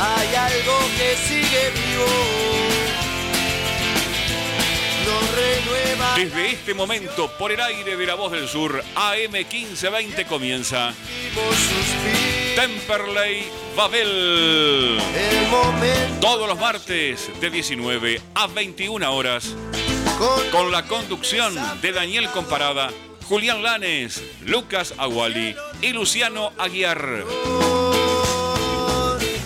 hay algo que sigue vivo. Desde este momento, por el aire de la voz del sur, AM 1520 comienza Temperley Babel. Todos los martes de 19 a 21 horas. Con la conducción de Daniel Comparada, Julián Lanes, Lucas Aguali y Luciano Aguiar.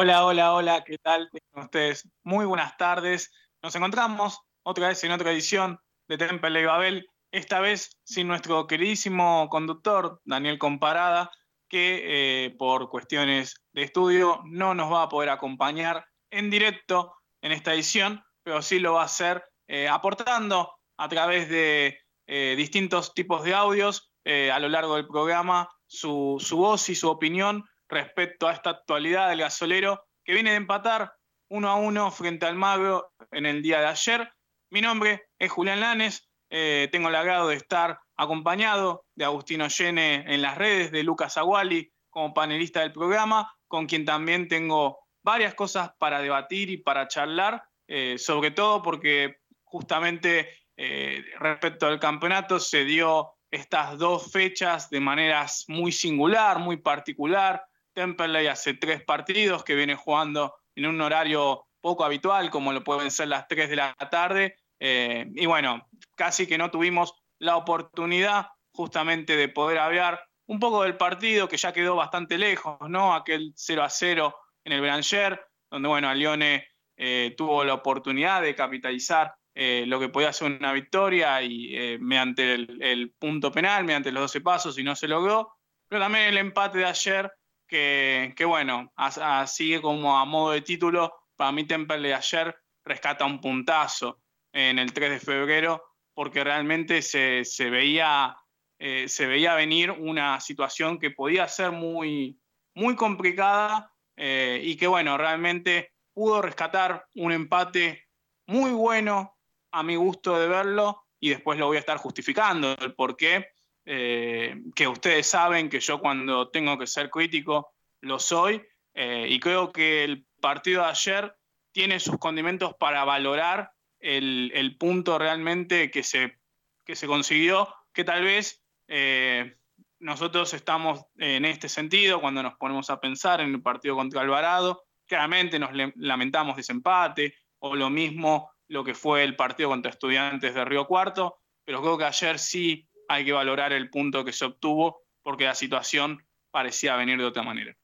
Hola, hola, hola, ¿qué tal? ustedes? Muy buenas tardes. Nos encontramos otra vez en otra edición de Temple y Babel, esta vez sin nuestro queridísimo conductor, Daniel Comparada, que eh, por cuestiones de estudio no nos va a poder acompañar en directo en esta edición, pero sí lo va a hacer eh, aportando a través de eh, distintos tipos de audios a lo largo del programa su, su voz y su opinión respecto a esta actualidad del gasolero que viene de empatar uno a uno frente al Magro en el día de ayer. Mi nombre es Julián Lanes, tengo el agrado de estar acompañado de Agustino Llene en las redes, de Lucas Aguali como panelista del programa, con quien también tengo varias cosas para debatir y para charlar, eh, sobre todo porque justamente eh, respecto al campeonato se dio estas dos fechas de maneras muy singular, muy particular. Temperley hace tres partidos que viene jugando en un horario poco habitual, como lo pueden ser las 3 de la tarde. Eh, y bueno, casi que no tuvimos la oportunidad justamente de poder hablar un poco del partido que ya quedó bastante lejos, ¿no? Aquel 0 a 0 en el Branger, donde bueno, Lione eh, tuvo la oportunidad de capitalizar eh, lo que podía ser una victoria y mediante el, punto penal, mediante los 12 pasos y no se logró. Pero también el empate de ayer que, bueno, sigue como a modo de título, para mí Temple de ayer rescata un puntazo en el 3 de febrero, porque realmente se, veía, eh, se veía venir una situación que podía ser muy, muy complicada eh, y que bueno, realmente pudo rescatar un empate muy bueno a mi gusto de verlo y después lo voy a estar justificando el por qué eh, que ustedes saben que yo cuando tengo que ser crítico lo soy, y creo que el partido de ayer tiene sus condimentos para valorar el, punto realmente que se, que se consiguió, que tal vez eh, nosotros estamos en este sentido cuando nos ponemos a pensar en el partido contra Alvarado, claramente nos lamentamos desempate, o lo mismo lo que fue el partido contra Estudiantes de Río Cuarto, pero creo que ayer sí hay que valorar el punto que se obtuvo porque la situación parecía venir de otra manera.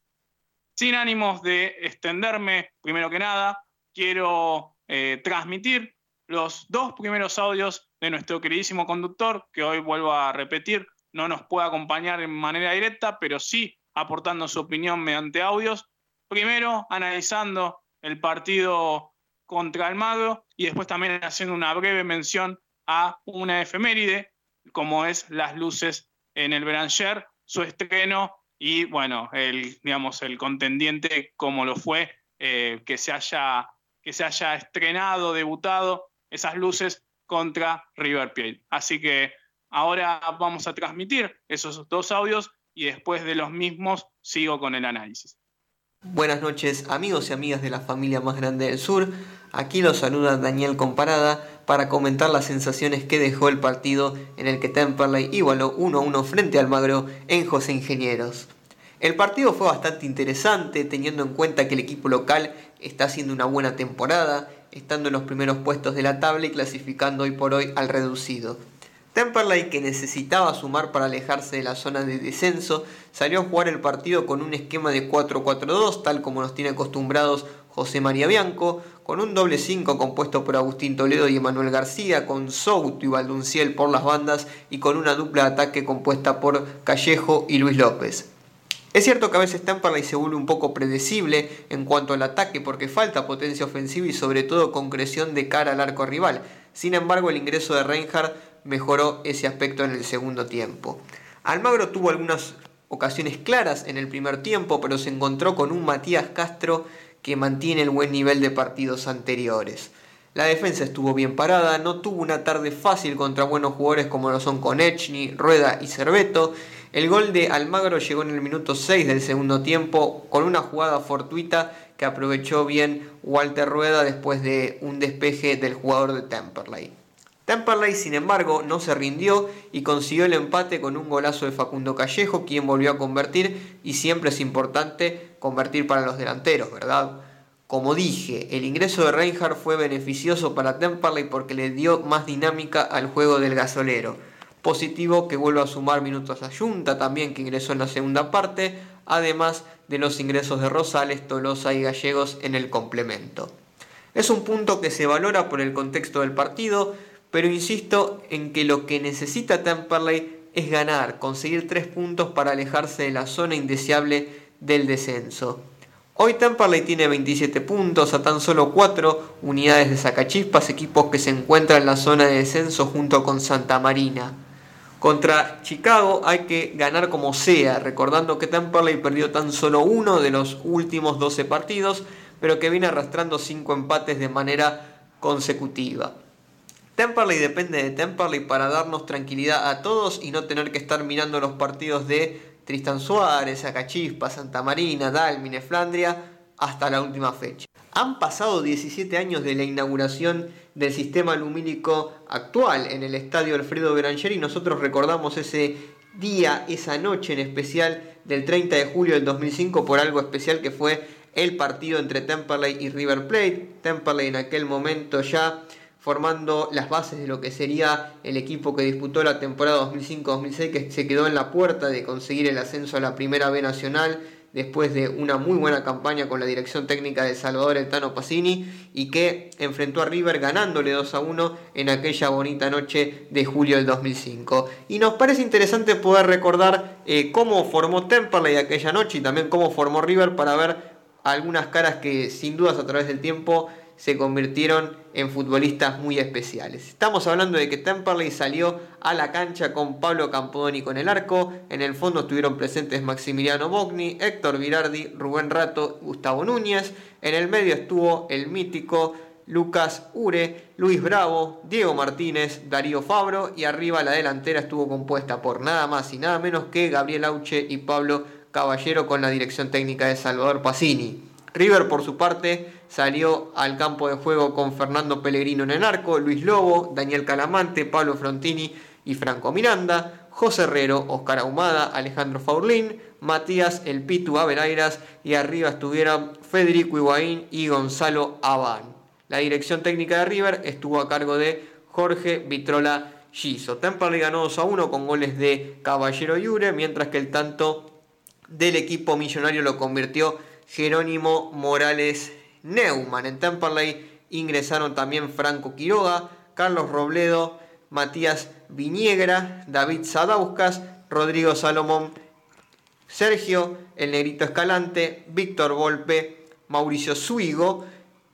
Sin ánimos de extenderme, primero que nada, quiero eh, transmitir los dos primeros audios de nuestro queridísimo conductor, que hoy vuelvo a repetir, no nos puede acompañar en manera directa, pero sí aportando su opinión mediante audios. Primero, analizando el partido contra el Magro y después también haciendo una breve mención a una efeméride como es Las Luces en el Beranger, su estreno y bueno, el, digamos, el contendiente como lo fue, eh, que, se haya, que se haya estrenado, debutado esas luces contra River Plate. Así que ahora vamos a transmitir esos dos audios y después de los mismos sigo con el análisis. Buenas noches amigos y amigas de la familia más grande del sur. Aquí los saluda Daniel Comparada para comentar las sensaciones que dejó el partido en el que Temperley igualó 1-1 frente al Magro en José Ingenieros. El partido fue bastante interesante teniendo en cuenta que el equipo local está haciendo una buena temporada, estando en los primeros puestos de la tabla y clasificando hoy por hoy al reducido. Temperley, que necesitaba sumar para alejarse de la zona de descenso, salió a jugar el partido con un esquema de 4-4-2, tal como nos tiene acostumbrados José María Bianco, con un doble 5 compuesto por Agustín Toledo y Emanuel García, con Souto y Valdunciel por las bandas y con una dupla de ataque compuesta por Callejo y Luis López. Es cierto que a veces Temperley se vuelve un poco predecible en cuanto al ataque porque falta potencia ofensiva y sobre todo concreción de cara al arco rival. Sin embargo, el ingreso de Reinhardt mejoró ese aspecto en el segundo tiempo. Almagro tuvo algunas ocasiones claras en el primer tiempo, pero se encontró con un Matías Castro que mantiene el buen nivel de partidos anteriores. La defensa estuvo bien parada, no tuvo una tarde fácil contra buenos jugadores como lo son Conechny, Rueda y Cerveto. El gol de Almagro llegó en el minuto 6 del segundo tiempo con una jugada fortuita que aprovechó bien Walter Rueda después de un despeje del jugador de Temperley. Temperley, sin embargo, no se rindió y consiguió el empate con un golazo de Facundo Callejo, quien volvió a convertir y siempre es importante convertir para los delanteros, ¿verdad? Como dije, el ingreso de Reinhardt fue beneficioso para Temperley porque le dio más dinámica al juego del gasolero. Positivo que vuelva a sumar minutos a Junta también que ingresó en la segunda parte, además de los ingresos de Rosales, Tolosa y Gallegos en el complemento. Es un punto que se valora por el contexto del partido, pero insisto en que lo que necesita Temperley es ganar, conseguir tres puntos para alejarse de la zona indeseable del descenso. Hoy Temperley tiene 27 puntos a tan solo 4 unidades de Sacachispas, equipos que se encuentran en la zona de descenso junto con Santa Marina. Contra Chicago hay que ganar como sea, recordando que Temperley perdió tan solo uno de los últimos 12 partidos, pero que viene arrastrando 5 empates de manera consecutiva. Temperley depende de Temperley para darnos tranquilidad a todos y no tener que estar mirando los partidos de Tristan Suárez, Acachispa, Santa Marina, Dalmine, Flandria hasta la última fecha. Han pasado 17 años de la inauguración del sistema lumínico actual en el estadio Alfredo Beranger y nosotros recordamos ese día, esa noche en especial del 30 de julio del 2005 por algo especial que fue el partido entre Temperley y River Plate. Temperley en aquel momento ya formando las bases de lo que sería el equipo que disputó la temporada 2005-2006, que se quedó en la puerta de conseguir el ascenso a la Primera B Nacional después de una muy buena campaña con la dirección técnica de Salvador Etano Pacini y que enfrentó a River ganándole 2 a 1 en aquella bonita noche de julio del 2005. Y nos parece interesante poder recordar eh, cómo formó Temperley aquella noche y también cómo formó River para ver algunas caras que sin dudas a través del tiempo se convirtieron en futbolistas muy especiales. Estamos hablando de que Temperley salió a la cancha con Pablo Campodoni con el arco, en el fondo estuvieron presentes Maximiliano Bogni, Héctor Virardi, Rubén Rato, Gustavo Núñez, en el medio estuvo el mítico Lucas Ure, Luis Bravo, Diego Martínez, Darío Fabro y arriba la delantera estuvo compuesta por nada más y nada menos que Gabriel Auche y Pablo Caballero con la dirección técnica de Salvador Pacini. River por su parte salió al campo de juego con Fernando Pellegrino en el arco, Luis Lobo, Daniel Calamante, Pablo Frontini y Franco Miranda, José Herrero, Oscar Ahumada, Alejandro Faurlín, Matías El Pitu Averairas y arriba estuvieron Federico Higuaín y Gonzalo Abán. La dirección técnica de River estuvo a cargo de Jorge Vitrola Giso. Temperley ganó 2 a 1 con goles de Caballero y Ure, mientras que el tanto del equipo millonario lo convirtió Jerónimo Morales Neumann. En Temperley ingresaron también Franco Quiroga, Carlos Robledo, Matías Viñegra, David Sadauskas, Rodrigo Salomón, Sergio El Negrito Escalante, Víctor Volpe, Mauricio Suigo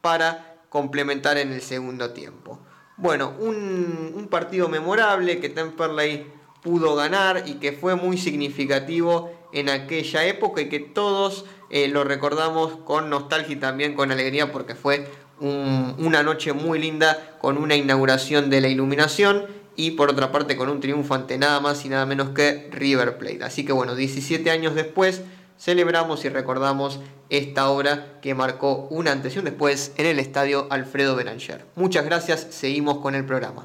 para complementar en el segundo tiempo. Bueno, un, un partido memorable que Temperley pudo ganar y que fue muy significativo en aquella época y que todos eh, lo recordamos con nostalgia y también con alegría porque fue una noche muy linda con una inauguración de la iluminación y por otra parte con un triunfo ante nada más y nada menos que River Plate. Así que bueno, 17 años después celebramos y recordamos esta obra que marcó una antes y un después en el estadio Alfredo Beranger. Muchas gracias, seguimos con el programa.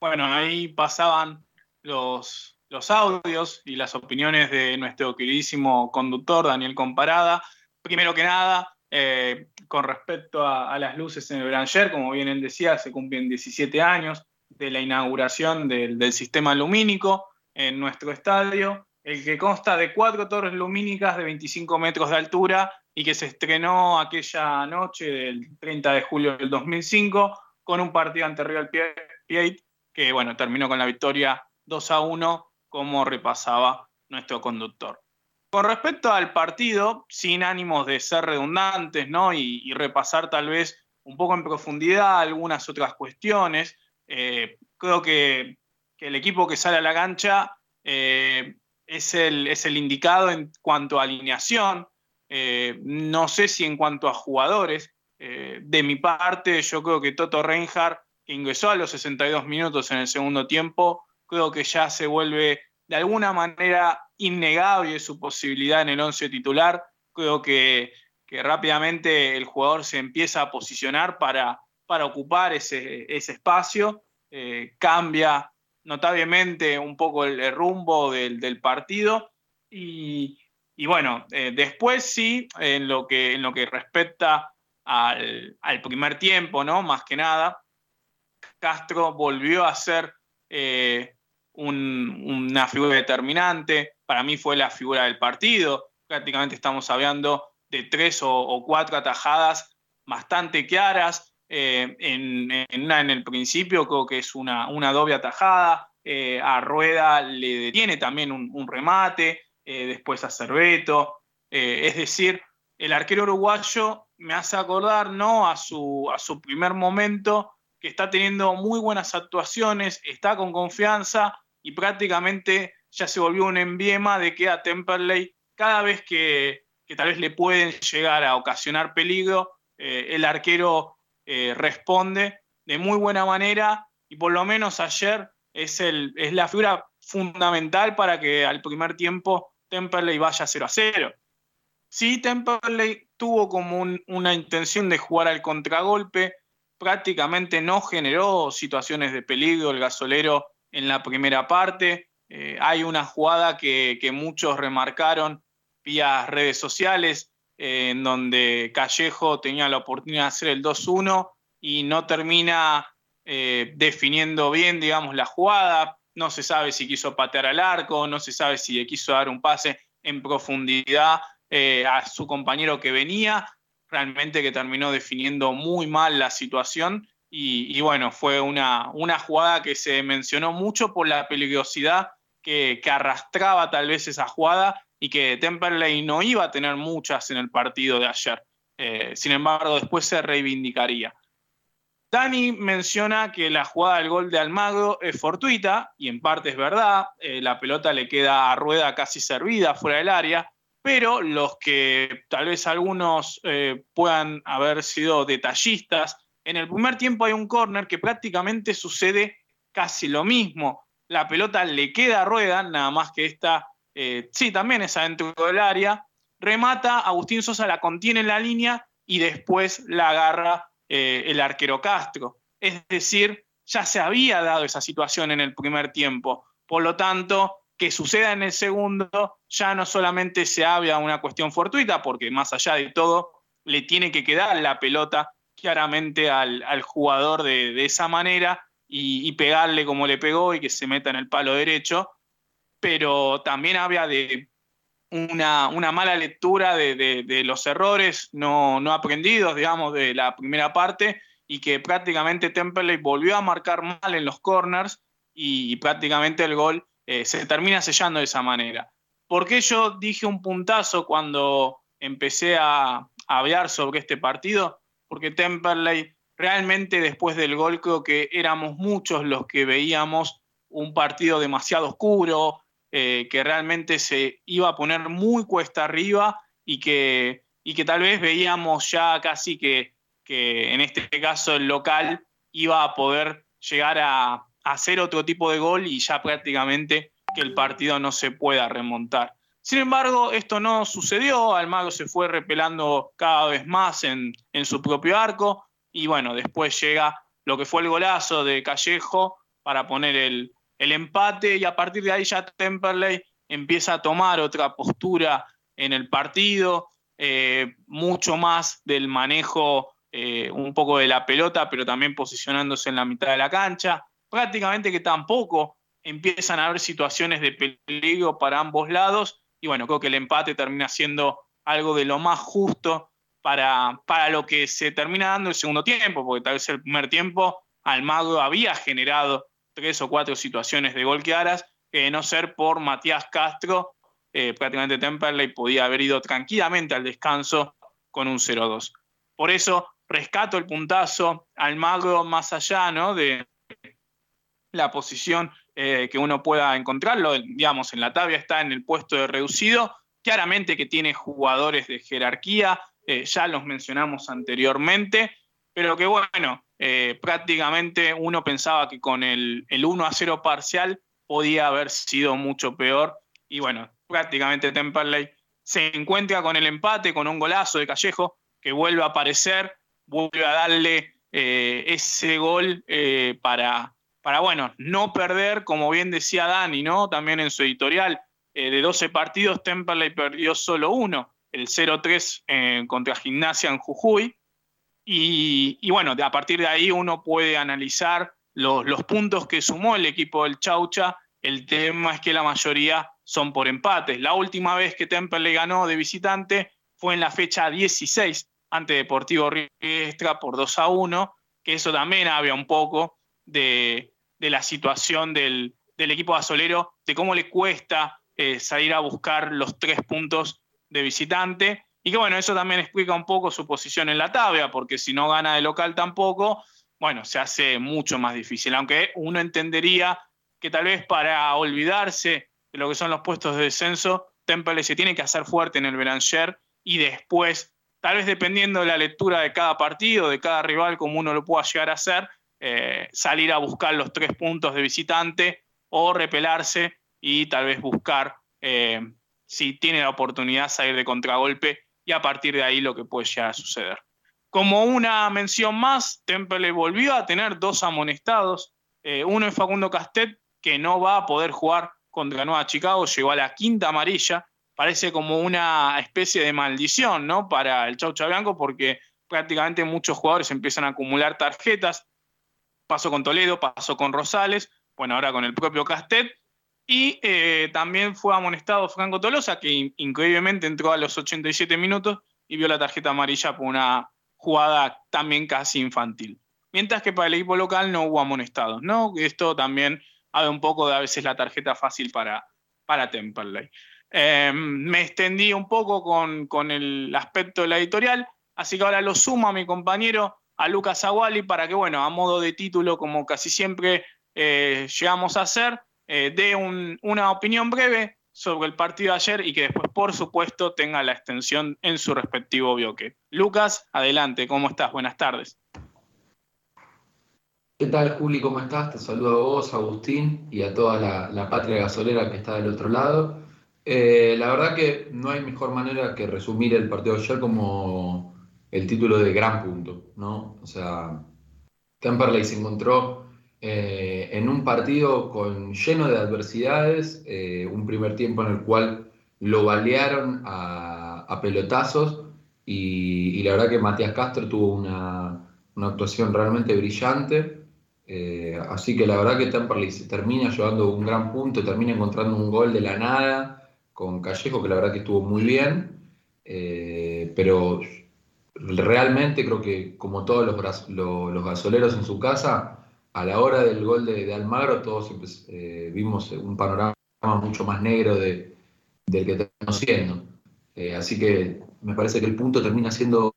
Bueno, ahí pasaban los los audios y las opiniones de nuestro queridísimo conductor Daniel Comparada. Primero que nada, eh, con respecto a, las luces en el Branger, como bien él decía, se cumplen 17 años de la inauguración del, sistema lumínico en nuestro estadio, el que consta de cuatro torres lumínicas de 25 metros de altura y que se estrenó aquella noche del 30 de julio del 2005 con un partido ante Real Plate que bueno, terminó con la victoria 2 a 1 como repasaba nuestro conductor. Con respecto al partido, sin ánimos de ser redundantes ¿no? y, repasar tal vez un poco en profundidad algunas otras cuestiones, eh, creo que, el equipo que sale a la cancha eh, es, el, es, el, indicado en cuanto a alineación, eh, no sé si en cuanto a jugadores. de mi parte, yo creo que Toto Reinhardt, que ingresó a los 62 minutos en el segundo tiempo, creo que ya se vuelve de alguna manera innegable su posibilidad en el once titular. Creo que, rápidamente el jugador se empieza a posicionar para, para ocupar ese, espacio, eh, cambia notablemente un poco el, rumbo del, partido y, bueno, eh, después sí, en lo que, en lo que respecta al, primer tiempo, ¿no? Más que nada, Castro volvió a ser eh, una figura determinante, para mí fue la figura del partido, prácticamente estamos hablando de tres o, cuatro atajadas bastante claras, eh, en, en, el principio creo que es una, una doble atajada, eh, a Rueda le detiene también un, remate, eh, después a Cerveto, es decir, el arquero uruguayo me hace acordar ¿no? a, su, a su primer momento, que está teniendo muy buenas actuaciones, está con confianza, y prácticamente ya se volvió un emblema de que a Temperley, cada vez que, tal vez le pueden llegar a ocasionar peligro, eh, el arquero eh, responde de muy buena manera y por lo menos ayer es, el, es la figura fundamental para que al primer tiempo Temperley vaya 0 a 0. Sí, Temperley tuvo como una intención de jugar al contragolpe, prácticamente no generó situaciones de peligro el gasolero en la primera parte. Eh, hay una jugada que, muchos remarcaron vía redes sociales, eh, en donde Callejo tenía la oportunidad de hacer el 2-1 y no termina eh, definiendo bien, digamos, la jugada. No se sabe si quiso patear al arco, no se sabe si le quiso dar un pase en profundidad a su compañero que venía. Realmente que terminó definiendo muy mal la situación y, bueno, fue una, una, jugada que se mencionó mucho por la peligrosidad que, arrastraba tal vez esa jugada y que Temperley no iba a tener muchas en el partido de ayer. Eh, sin embargo, después se reivindicaría. Dani menciona que la jugada del gol de Almagro es fortuita, y en parte es verdad, eh, la pelota le queda a rueda casi servida fuera del área, pero los que tal vez algunos eh, puedan haber sido detallistas en el primer tiempo hay un córner que prácticamente sucede casi lo mismo. La pelota le queda a rueda, nada más que esta, eh, sí, también es adentro del área. Remata, Agustín Sosa la contiene en la línea y después la agarra eh, el arquero Castro. Es decir, ya se había dado esa situación en el primer tiempo. Por lo tanto, que suceda en el segundo ya no solamente se habla una cuestión fortuita, porque más allá de todo, le tiene que quedar la pelota claramente al, jugador de, esa manera y, pegarle como le pegó y que se meta en el palo derecho, pero también había de una, mala lectura de, los errores no, aprendidos, digamos, de la primera parte y que prácticamente Temperley volvió a marcar mal en los corners y, prácticamente el gol eh, se termina sellando de esa manera. ¿Por qué yo dije un puntazo cuando empecé a, a hablar sobre este partido? Porque Temperley realmente después del gol creo que éramos muchos los que veíamos un partido demasiado oscuro, eh, que realmente se iba a poner muy cuesta arriba y que, y que tal vez veíamos ya casi que, que en este caso el local iba a poder llegar a, hacer otro tipo de gol y ya prácticamente que el partido no se pueda remontar. Sin embargo, esto no sucedió, Almagro se fue repelando cada vez más en, su propio arco y bueno, después llega lo que fue el golazo de Callejo para poner el, empate y a partir de ahí ya Temperley empieza a tomar otra postura en el partido, eh, mucho más del manejo eh, un poco de la pelota, pero también posicionándose en la mitad de la cancha. Prácticamente que tampoco empiezan a haber situaciones de peligro para ambos lados. Y bueno, creo que el empate termina siendo algo de lo más justo para, para lo que se termina dando el segundo tiempo, porque tal vez el primer tiempo Almagro había generado tres o cuatro situaciones de gol claras, que de no ser por Matías Castro, eh, prácticamente Temperley podía haber ido tranquilamente al descanso con un 0-2. Por eso rescato el puntazo Almagro más allá ¿no? de la posición eh, que uno pueda encontrarlo, digamos, en la tabla está en el puesto de reducido, claramente que tiene jugadores de jerarquía, eh, ya los mencionamos anteriormente, pero que bueno, eh, prácticamente uno pensaba que con el, el 1 a 0 parcial podía haber sido mucho peor, y bueno, prácticamente Temperley se encuentra con el empate, con un golazo de Callejo, que vuelve a aparecer, vuelve a darle ese gol para, para, bueno, no perder, como bien decía Dani, ¿no? También en su editorial, eh, de 12 partidos, Temperley perdió solo uno, el 0-3 eh, contra Gimnasia en Jujuy. Y, bueno, a partir de ahí uno puede analizar los, puntos que sumó el equipo del Chaucha. El tema es que la mayoría son por empates. La última vez que Temperley ganó de visitante fue en la fecha 16 ante Deportivo Riestra por 2 a 1, que eso también había un poco de, la situación del, del equipo azolero, de cómo le cuesta eh, salir a buscar los tres puntos de visitante. Y que bueno, eso también explica un poco su posición en la tabla, porque si no gana de local tampoco, bueno, se hace mucho más difícil. Aunque uno entendería que tal vez para olvidarse de lo que son los puestos de descenso, Temple se tiene que hacer fuerte en el Belanger y después, tal vez dependiendo de la lectura de cada partido, de cada rival, como uno lo pueda llegar a hacer, eh, salir a buscar los tres puntos de visitante o repelarse y tal vez buscar eh, si tiene la oportunidad salir de contragolpe y a partir de ahí lo que puede llegar a suceder. Como una mención más, Temple volvió a tener dos amonestados. Eh, uno es Facundo Castet, que no va a poder jugar contra Nueva Chicago, llegó a la quinta amarilla. Parece como una especie de maldición ¿no? para el Chaucha Blanco, porque prácticamente muchos jugadores empiezan a acumular tarjetas. Pasó con Toledo, pasó con Rosales, bueno, ahora con el propio Castet, y eh, también fue amonestado Franco Tolosa, que increíblemente entró a los 87 minutos y vio la tarjeta amarilla por una jugada también casi infantil. Mientras que para el equipo local no hubo amonestados, ¿no? Esto también habla un poco de a veces la tarjeta fácil para, para Temperley. Eh, me extendí un poco con, con, el aspecto de la editorial, así que ahora lo sumo a mi compañero, a Lucas Aguali, para que, bueno, a modo de título, como casi siempre eh, llegamos a hacer, eh, dé una opinión breve sobre el partido de ayer y que después, por supuesto, tenga la extensión en su respectivo bloque. Lucas, adelante, ¿cómo estás? Buenas tardes. ¿Qué tal, Juli? ¿Cómo estás? Te saludo a vos, Agustín, y a toda la, patria gasolera que está del otro lado. Eh, la verdad que no hay mejor manera que resumir el partido de ayer como el título de gran punto, ¿no? O sea, Temperley se encontró eh, en un partido con, lleno de adversidades, eh, un primer tiempo en el cual lo balearon a, pelotazos y, la verdad que Matías Castro tuvo una, actuación realmente brillante. Eh, así que la verdad que Temperley se termina llevando un gran punto, termina encontrando un gol de la nada con Callejo, que la verdad que estuvo muy bien. pero realmente creo que como todos los, los gasoleros en su casa, a la hora del gol de, Almagro todos eh, vimos un panorama mucho más negro de, del que estamos siendo. Eh, así que me parece que el punto termina siendo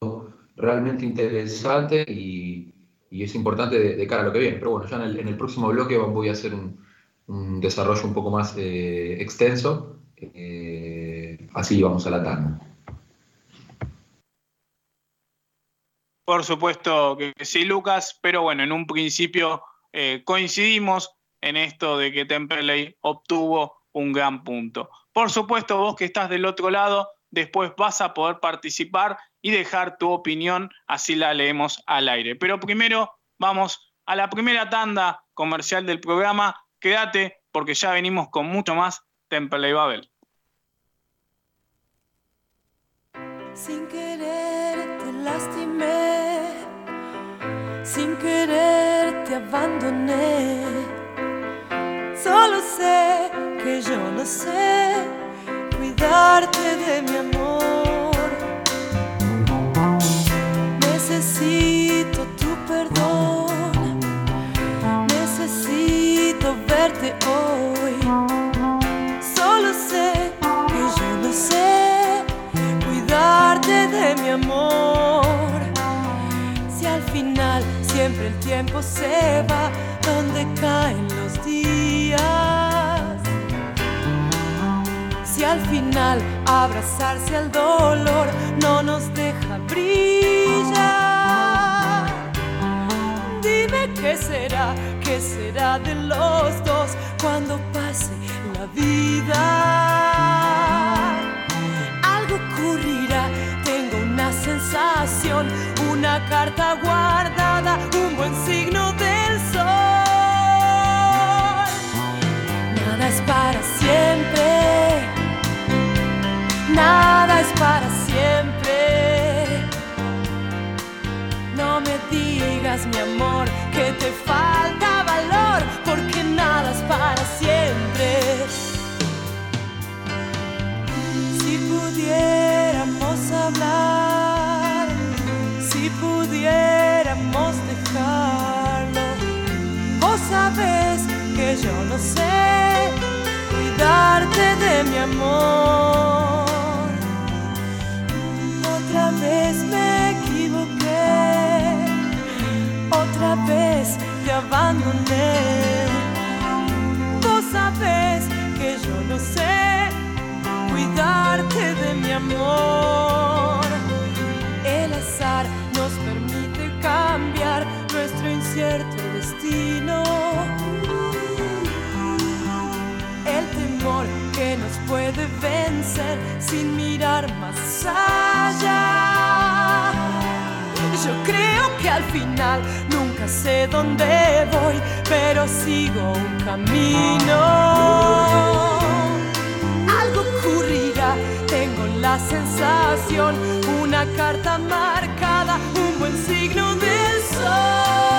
realmente interesante y, es importante de, cara a lo que viene. Pero bueno, ya en el, próximo bloque voy a hacer un, desarrollo un poco más eh, extenso. así vamos a la tanda. Por supuesto que sí, Lucas, pero bueno, en un principio eh, coincidimos en esto de que Temperley obtuvo un gran punto. Por supuesto, vos que estás del otro lado, después vas a poder participar y dejar tu opinión, así la leemos al aire. Pero primero vamos a la primera tanda comercial del programa. Quédate porque ya venimos con mucho más Temperley Babel. Sin querer lastimé, sin querer te abandoné. Solo sé que yo no sé cuidarte de mi amor. Necesito tu perdón, necesito verte hoy. Si al final siempre el tiempo se va donde caen los días. Si al final abrazarse al dolor no nos deja brillar. Dime qué será, qué será de los dos cuando pase la vida. Una carta guardada, un buen signo del sol. Nada es para siempre, nada es para siempre. No me digas, mi amor, que te falta valor, porque nada es para siempre. Si pudiéramos hablar, si pudiéramos dejarlo, vos sabés que yo no sé cuidarte de mi amor. Otra vez me equivoqué, otra vez te abandoné. Vos sabés que yo no sé cuidarte de mi amor. Incierto destino. El temor que nos puede vencer sin mirar más allá. Yo creo que al final nunca sé dónde voy, pero sigo un camino. Algo ocurrirá, tengo la sensación, una carta marcada, un buen signo del sol.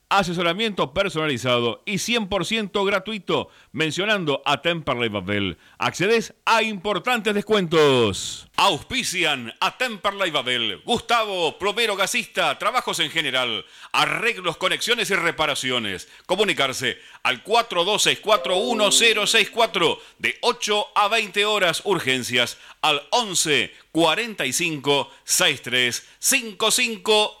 asesoramiento personalizado y 100% gratuito, mencionando a Temperley Babel. Accedes a importantes descuentos. Auspician a Temperley Babel, Gustavo, plomero gasista, trabajos en general, arreglos, conexiones y reparaciones. Comunicarse al 42641064 de 8 a 20 horas urgencias al 11 45 63 55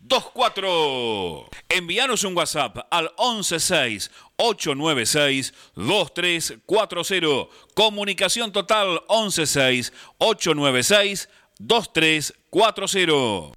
24. Envíanos un WhatsApp al 116 896 2340. Comunicación total 116 896 2340.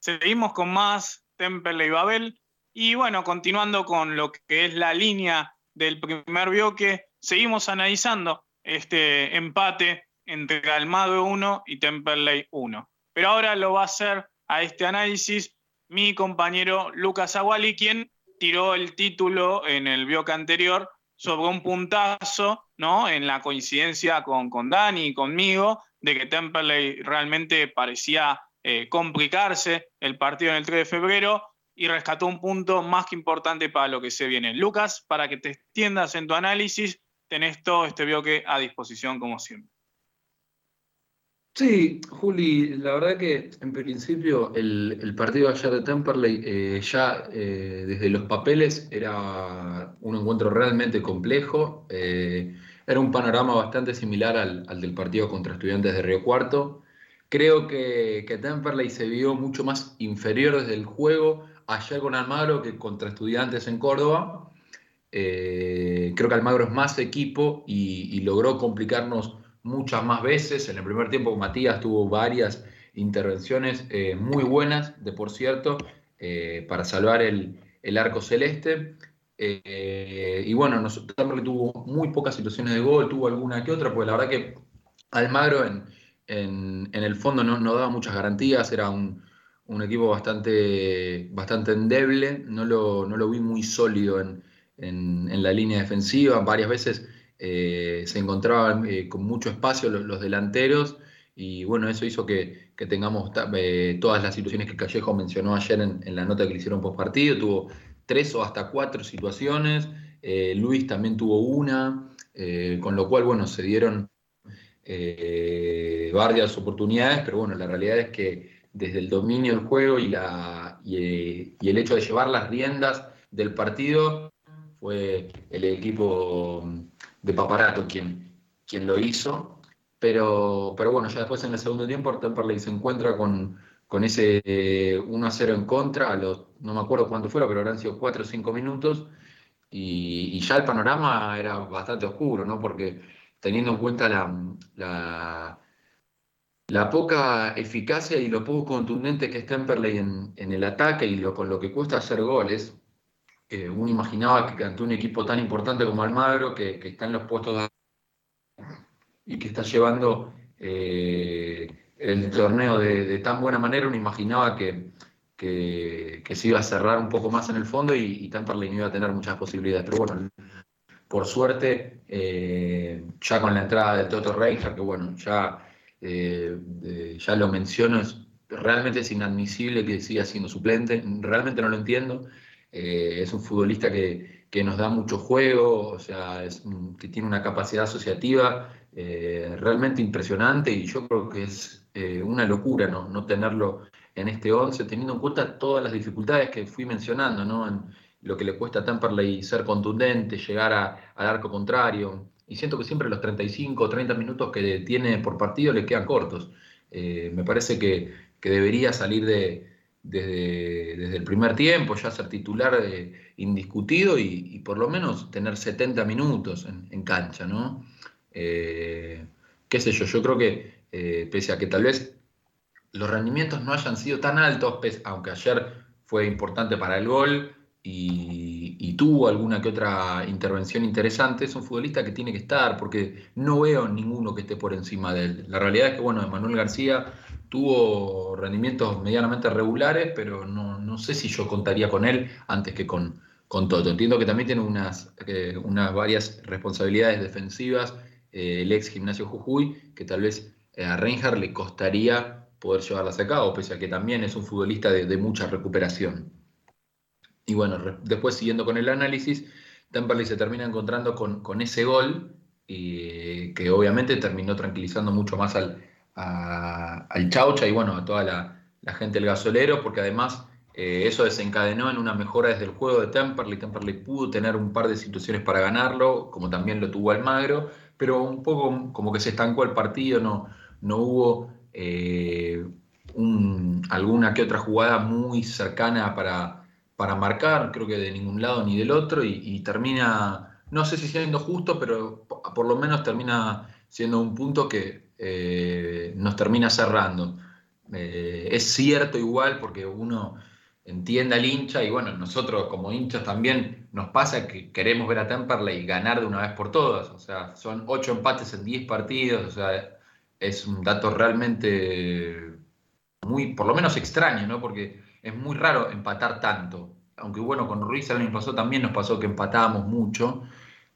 Seguimos con más Temple y Babel. Y bueno, continuando con lo que es la línea del primer bloque, seguimos analizando este empate entre Almagro 1 y Temperley 1. Pero ahora lo va a hacer a este análisis mi compañero Lucas Aguali, quien tiró el título en el bloque anterior sobre un puntazo, ¿no? En la coincidencia con, con Dani y conmigo, de que Temperley realmente parecía eh, complicarse el partido en el 3 de febrero y rescató un punto más que importante para lo que se viene. Lucas, para que te extiendas en tu análisis, tenés todo este bloque a disposición como siempre. Sí, Juli, la verdad que en principio el, partido ayer de Temperley eh, ya eh, desde los papeles era un encuentro realmente complejo, era un panorama bastante similar al, del partido contra estudiantes de Río Cuarto, Creo que, que Temperley se vio mucho más inferior desde el juego ayer con Almagro que contra Estudiantes en Córdoba. Eh, creo que Almagro es más equipo y, logró complicarnos muchas más veces. En el primer tiempo Matías tuvo varias intervenciones eh, muy buenas, de por cierto, eh, para salvar el, arco celeste. y bueno, Temperley tuvo muy pocas situaciones de gol, tuvo alguna que otra, porque la verdad que Almagro en, en, el fondo no, daba muchas garantías, era un, equipo bastante, bastante endeble, no lo, no lo vi muy sólido en, la línea defensiva, varias veces eh, se encontraban eh, con mucho espacio los, delanteros y bueno, eso hizo que, tengamos eh, todas las situaciones que Callejo mencionó ayer en, la nota que le hicieron post partido, tuvo tres o hasta cuatro situaciones, Luis también tuvo una, con lo cual bueno, se dieron eh, varias oportunidades, pero bueno, la realidad es que desde el dominio del juego y, la, y, el hecho de llevar las riendas del partido fue el equipo de Paparato quien, quien lo hizo. Pero, pero bueno, ya después en el segundo tiempo Temperley se encuentra con, con ese 1 a 0 en contra, no me acuerdo cuánto fuera, pero habrán sido 4 o 5 minutos, y, y, ya el panorama era bastante oscuro, ¿no? Porque teniendo en cuenta la, la, poca eficacia y lo poco contundente que es Temperley en, el ataque y lo, con lo que cuesta hacer goles, uno imaginaba que ante un equipo tan importante como Almagro, que, está en los puestos y que está llevando eh, el torneo de, tan buena manera, uno imaginaba que, que, se iba a cerrar un poco más en el fondo y, y no iba a tener muchas posibilidades. Pero bueno, por suerte, eh, ya con la entrada de Toto Reija, que bueno, ya, eh, eh, ya lo menciono, es, realmente es inadmisible que siga siendo suplente, realmente no lo entiendo. es un futbolista que, nos da mucho juego, o sea, que tiene una capacidad asociativa realmente impresionante y yo creo que es una locura ¿no? tenerlo en este 11, teniendo en cuenta todas las dificultades que fui mencionando, ¿no? Lo que le cuesta a Temperley ser contundente, llegar al arco contrario. Y siento que siempre los 35 o 30 minutos que tiene por partido le quedan cortos. Eh, me parece que, debería salir de, desde, el primer tiempo, ya ser titular eh, indiscutido y, por lo menos tener 70 minutos en, cancha, ¿no? Eh, qué sé yo, yo creo que pese a que tal vez los rendimientos no hayan sido tan altos, aunque ayer fue importante para el gol, y, tuvo alguna que otra intervención interesante, es un futbolista que tiene que estar, porque no veo ninguno que esté por encima de él. La realidad es que, bueno, Manuel García tuvo rendimientos medianamente regulares, pero no, sé si yo contaría con él antes que con, con Toto. Entiendo que también tiene unas, eh, unas varias responsabilidades defensivas eh, el ex gimnasio Jujuy, que tal vez eh, a Reinhardt le costaría poder llevarlas a cabo, pese a que también es un futbolista de mucha recuperación. Y bueno, después siguiendo con el análisis, Temperley se termina encontrando con, ese gol que obviamente terminó tranquilizando mucho más al, al Chaucha y bueno, a toda la, gente del gasolero, porque además eh, eso desencadenó en una mejora desde el juego de Temperley. Temperley pudo tener un par de situaciones para ganarlo, como también lo tuvo Almagro, pero un poco como que se estancó el partido, no, no hubo eh, alguna que otra jugada muy cercana para para marcar, creo que de ningún lado ni del otro, y, termina, no sé si siendo justo, pero por lo menos termina siendo un punto que eh, nos termina cerrando. Eh, es cierto igual porque uno entiende al hincha y bueno, nosotros como hinchas también nos pasa que queremos ver a Temperley ganar de una vez por todas, o sea, son ocho empates en diez partidos, o sea, es un dato realmente muy, por lo menos extraño, ¿no? Porque es muy raro empatar tanto. Aunque bueno, con Ruiz el año pasado también nos pasó que empatábamos mucho,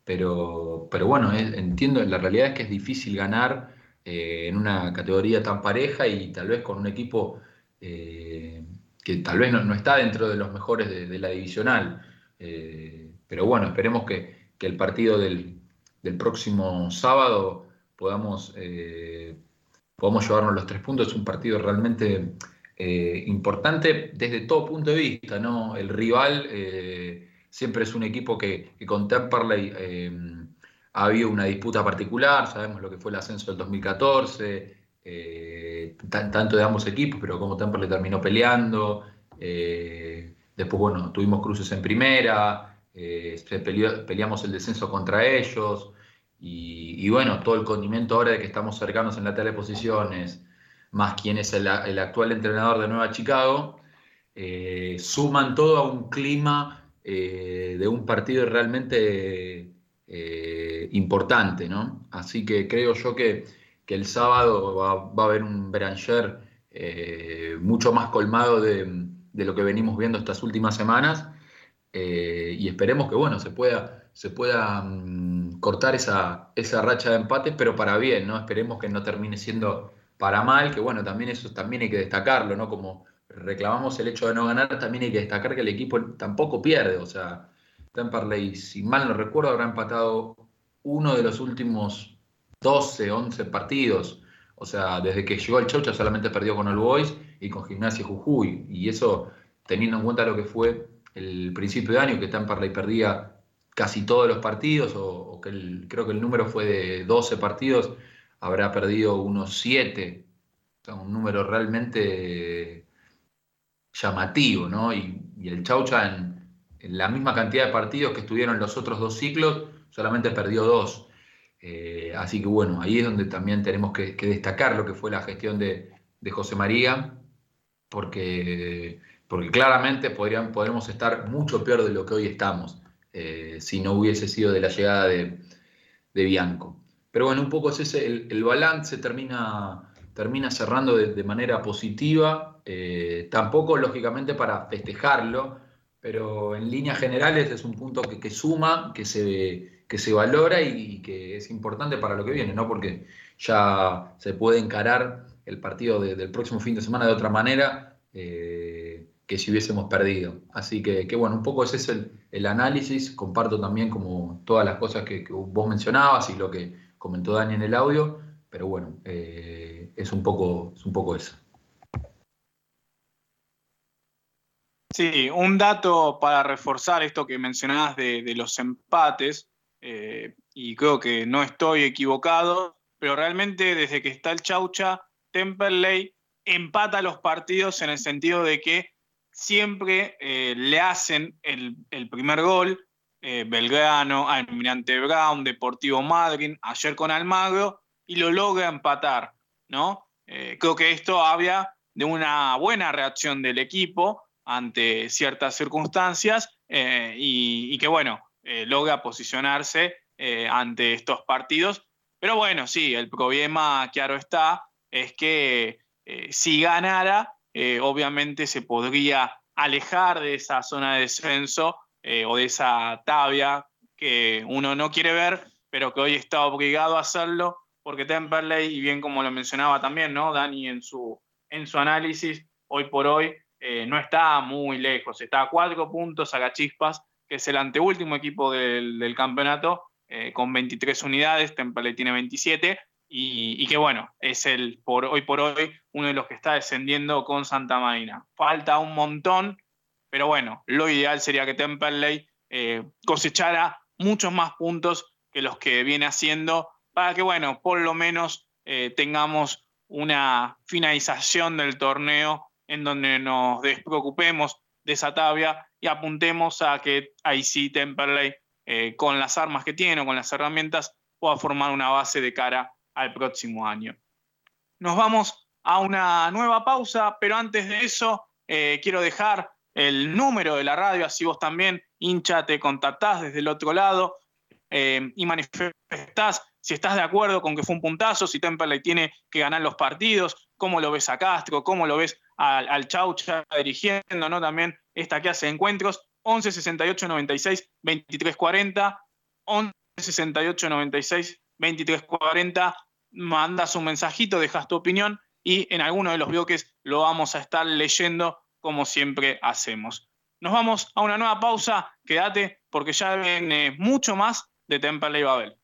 pero, pero bueno, entiendo, la realidad es que es difícil ganar eh, en una categoría tan pareja y tal vez con un equipo eh, que tal vez no, está dentro de los mejores de, la divisional. Eh, pero bueno, esperemos que, el partido del, próximo sábado podamos, podamos llevarnos los tres puntos. Es un partido realmente eh, importante desde todo punto de vista, ¿no? El rival eh, siempre es un equipo que, con Temperley eh, ha habido una disputa particular, sabemos lo que fue el ascenso del 2014, tanto de ambos equipos, pero como Temperley terminó peleando, después, bueno, tuvimos cruces en primera, peleamos el descenso contra ellos, y, y, bueno, todo el condimento ahora de que estamos cercanos en la tele de posiciones, más quien es el, actual entrenador de Nueva Chicago, eh, suman todo a un clima eh, de un partido realmente eh, importante, ¿no? Así que creo yo que, el sábado va, a haber un Beranger mucho más colmado de, lo que venimos viendo estas últimas semanas y esperemos que, bueno, se pueda, se pueda mm, cortar esa, esa racha de empates, pero para bien, ¿no? Esperemos que no termine siendo para mal, que bueno, también eso también hay que destacarlo, ¿no? Como reclamamos el hecho de no ganar, también hay que destacar que el equipo tampoco pierde, o sea, Temperley, si mal no recuerdo, habrá empatado uno de los últimos 12, 11 partidos, o sea, desde que llegó el Chaucha solamente perdió con el Boys y con Gimnasia Jujuy, y eso teniendo en cuenta lo que fue el principio de año, que Temperley perdía casi todos los partidos, o, que creo que el número fue de 12 partidos, habrá perdido unos 7, un número realmente llamativo, ¿no? Y, el Chaucha en, la misma cantidad de partidos que estuvieron los otros dos ciclos, solamente perdió dos. Eh, así que bueno, ahí es donde también tenemos que, destacar lo que fue la gestión de, José María, porque, porque claramente podrían, podremos estar mucho peor de lo que hoy estamos, eh, si no hubiese sido de la llegada de Bianco. Pero bueno, un poco es ese, el, balance termina, termina cerrando de, manera positiva, eh, tampoco lógicamente para festejarlo, pero en líneas generales es un punto que, suma, que se, que se valora y, que es importante para lo que viene, ¿no? Porque ya se puede encarar el partido del próximo fin de semana de otra manera eh, que si hubiésemos perdido. Así que, bueno, un poco ese es el, análisis. Comparto también como todas las cosas que vos mencionabas y lo que comentó Dani en el audio, pero bueno, eh, es, un poco, es un poco eso. Sí, un dato para reforzar esto que mencionabas de, los empates, eh, y creo que no estoy equivocado, pero realmente desde que está el Chaucha, Temperley empata los partidos en el sentido de que siempre eh, le hacen el, primer gol, eh, Belgrano, Almirante Brown, Deportivo Madrid, ayer con Almagro, y lo logra empatar, ¿no? creo que esto habla de una buena reacción del equipo, ante ciertas circunstancias eh, y, que, bueno, eh, logra posicionarse eh, ante estos partidos. Pero bueno, sí, el problema, claro está, es que si ganara, obviamente se podría alejar de esa zona de descenso o de esa tabia que uno no quiere ver, pero que hoy está obligado a hacerlo, porque Temperley, y bien como lo mencionaba también, ¿no? Dani en su, en su análisis, hoy por hoy eh, no está muy lejos, está a cuatro puntos a Chispas, que es el anteúltimo equipo del, campeonato, eh, con 23 unidades, Temple tiene 27, y, que bueno, es el por hoy por hoy uno de los que está descendiendo con Santa Marina. Falta un montón, pero bueno, lo ideal sería que Temperley eh, cosechara muchos más puntos que los que viene haciendo, para que bueno, por lo menos tengamos una finalización del torneo en donde nos despreocupemos de esa tabia y apuntemos a que ahí sí Temperley, eh, con las armas que tiene o con las herramientas, pueda formar una base de cara al próximo año. Nos vamos a una nueva pausa, pero antes de eso eh, quiero dejar el número de la radio, así vos también, hincha, te contactás desde el otro lado eh, y manifestás si estás de acuerdo con que fue un puntazo, si Temperley tiene que ganar los partidos, cómo lo ves a Castro, cómo lo ves al, Chaucha dirigiendo, ¿no? También esta que hace encuentros, 11 68 96 23 40, 11 68 96 23 40, mandas un mensajito, dejas tu opinión y en alguno de los bloques lo vamos a estar leyendo como siempre hacemos. Nos vamos a una nueva pausa, quédate porque ya viene mucho más de Temperley Babel.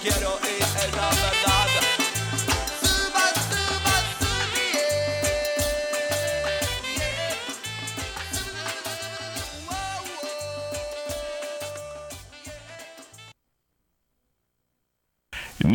Quiero y es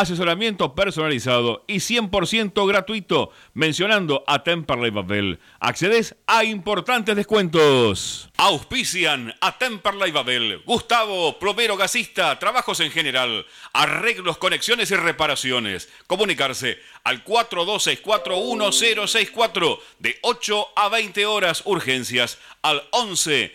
asesoramiento personalizado y 100% gratuito mencionando a Temperley Babel. Accedes a importantes descuentos. Auspician a Temperley Babel. Gustavo, plomero gasista, trabajos en general, arreglos, conexiones y reparaciones. Comunicarse al 42641064 de 8 a 20 horas urgencias al 11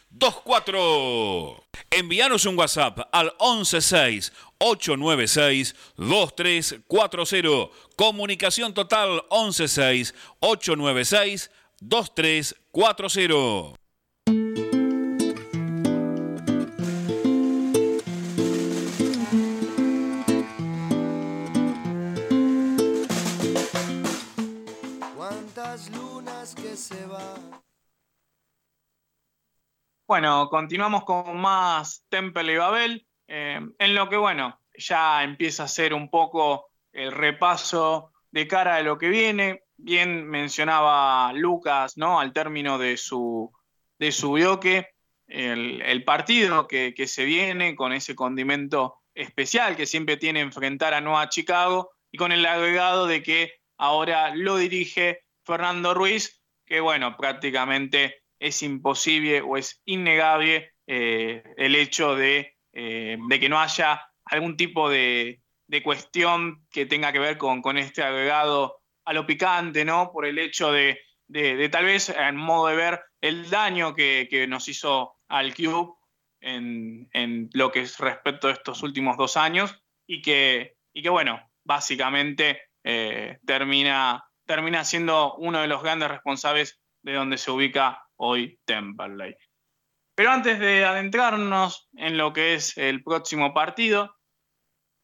24. Envíanos un WhatsApp al 116 896 2340. Comunicación total 116 896 2340. Cuántas lunas que se van bueno, continuamos con más Temple y Babel, eh, en lo que, bueno, ya empieza a ser un poco el repaso de cara a lo que viene. Bien mencionaba Lucas, ¿no? Al término de su, de su bloque, el, partido que, se viene con ese condimento especial que siempre tiene enfrentar a Nueva Chicago y con el agregado de que ahora lo dirige Fernando Ruiz, que bueno, prácticamente es imposible o es innegable eh, el hecho eh, de, que no haya algún tipo de, cuestión que tenga que ver con, este agregado a lo picante, ¿no? Por el hecho de, tal vez, en modo de ver, el daño que, nos hizo al club en, lo que es respecto a estos últimos dos años y que, y que bueno, básicamente eh, termina, termina siendo uno de los grandes responsables de donde se ubica hoy Temperley. Pero antes de adentrarnos en lo que es el próximo partido,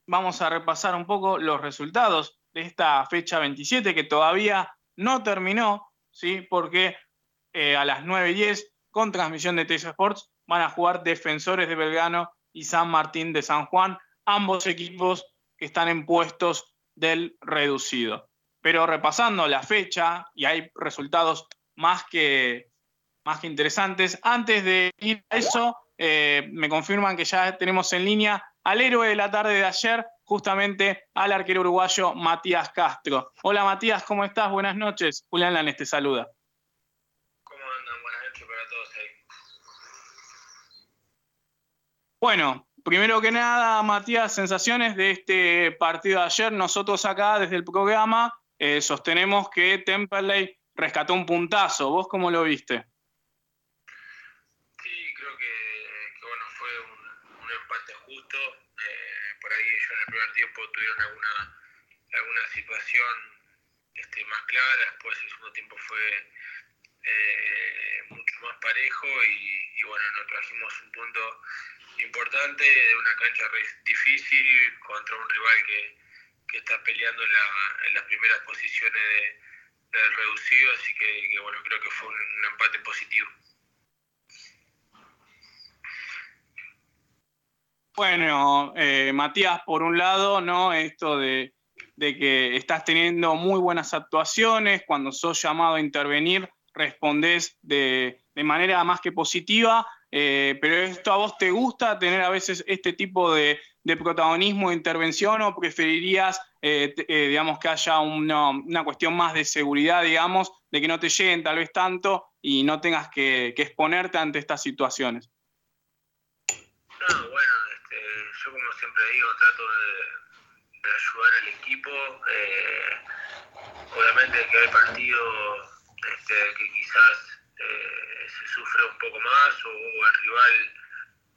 vamos a repasar un poco los resultados de esta fecha 27 que todavía no terminó, ¿sí? porque eh, a las 9 y 10 con transmisión de TS Sports van a jugar Defensores de Belgrano y San Martín de San Juan, ambos equipos que están en puestos del reducido. Pero repasando la fecha, y hay resultados más que, más que interesantes. Antes de ir a eso, eh, me confirman que ya tenemos en línea al héroe de la tarde de ayer, justamente al arquero uruguayo Matías Castro. Hola Matías, ¿cómo estás? Buenas noches. Julián Lanes te saluda. ¿Cómo andan? Buenas noches para todos ahí. Bueno, primero que nada, Matías, sensaciones de este partido de ayer. Nosotros acá desde el programa eh, sostenemos que Temperley rescató un puntazo. ¿Vos cómo lo viste? Primer tiempo tuvieron alguna, alguna situación este, más clara, después el segundo tiempo fue eh, mucho más parejo y, bueno, nos trajimos un punto importante de una cancha difícil contra un rival que, está peleando en, en, las primeras posiciones de, del reducido, así que, bueno, creo que fue un empate positivo. Bueno, eh, Matías, por un lado, ¿no? Esto de, que estás teniendo muy buenas actuaciones, cuando sos llamado a intervenir, respondés de, manera más que positiva, eh, pero esto a vos te gusta tener a veces este tipo de, protagonismo, de intervención, o preferirías, eh, digamos, que haya una, una, cuestión más de seguridad, digamos, de que no te lleguen tal vez tanto y no tengas que exponerte ante estas situaciones? No, No, bueno, yo como siempre digo, trato de, ayudar al equipo. Eh, obviamente que hay partidos este, que quizás eh, se sufre un poco más o el rival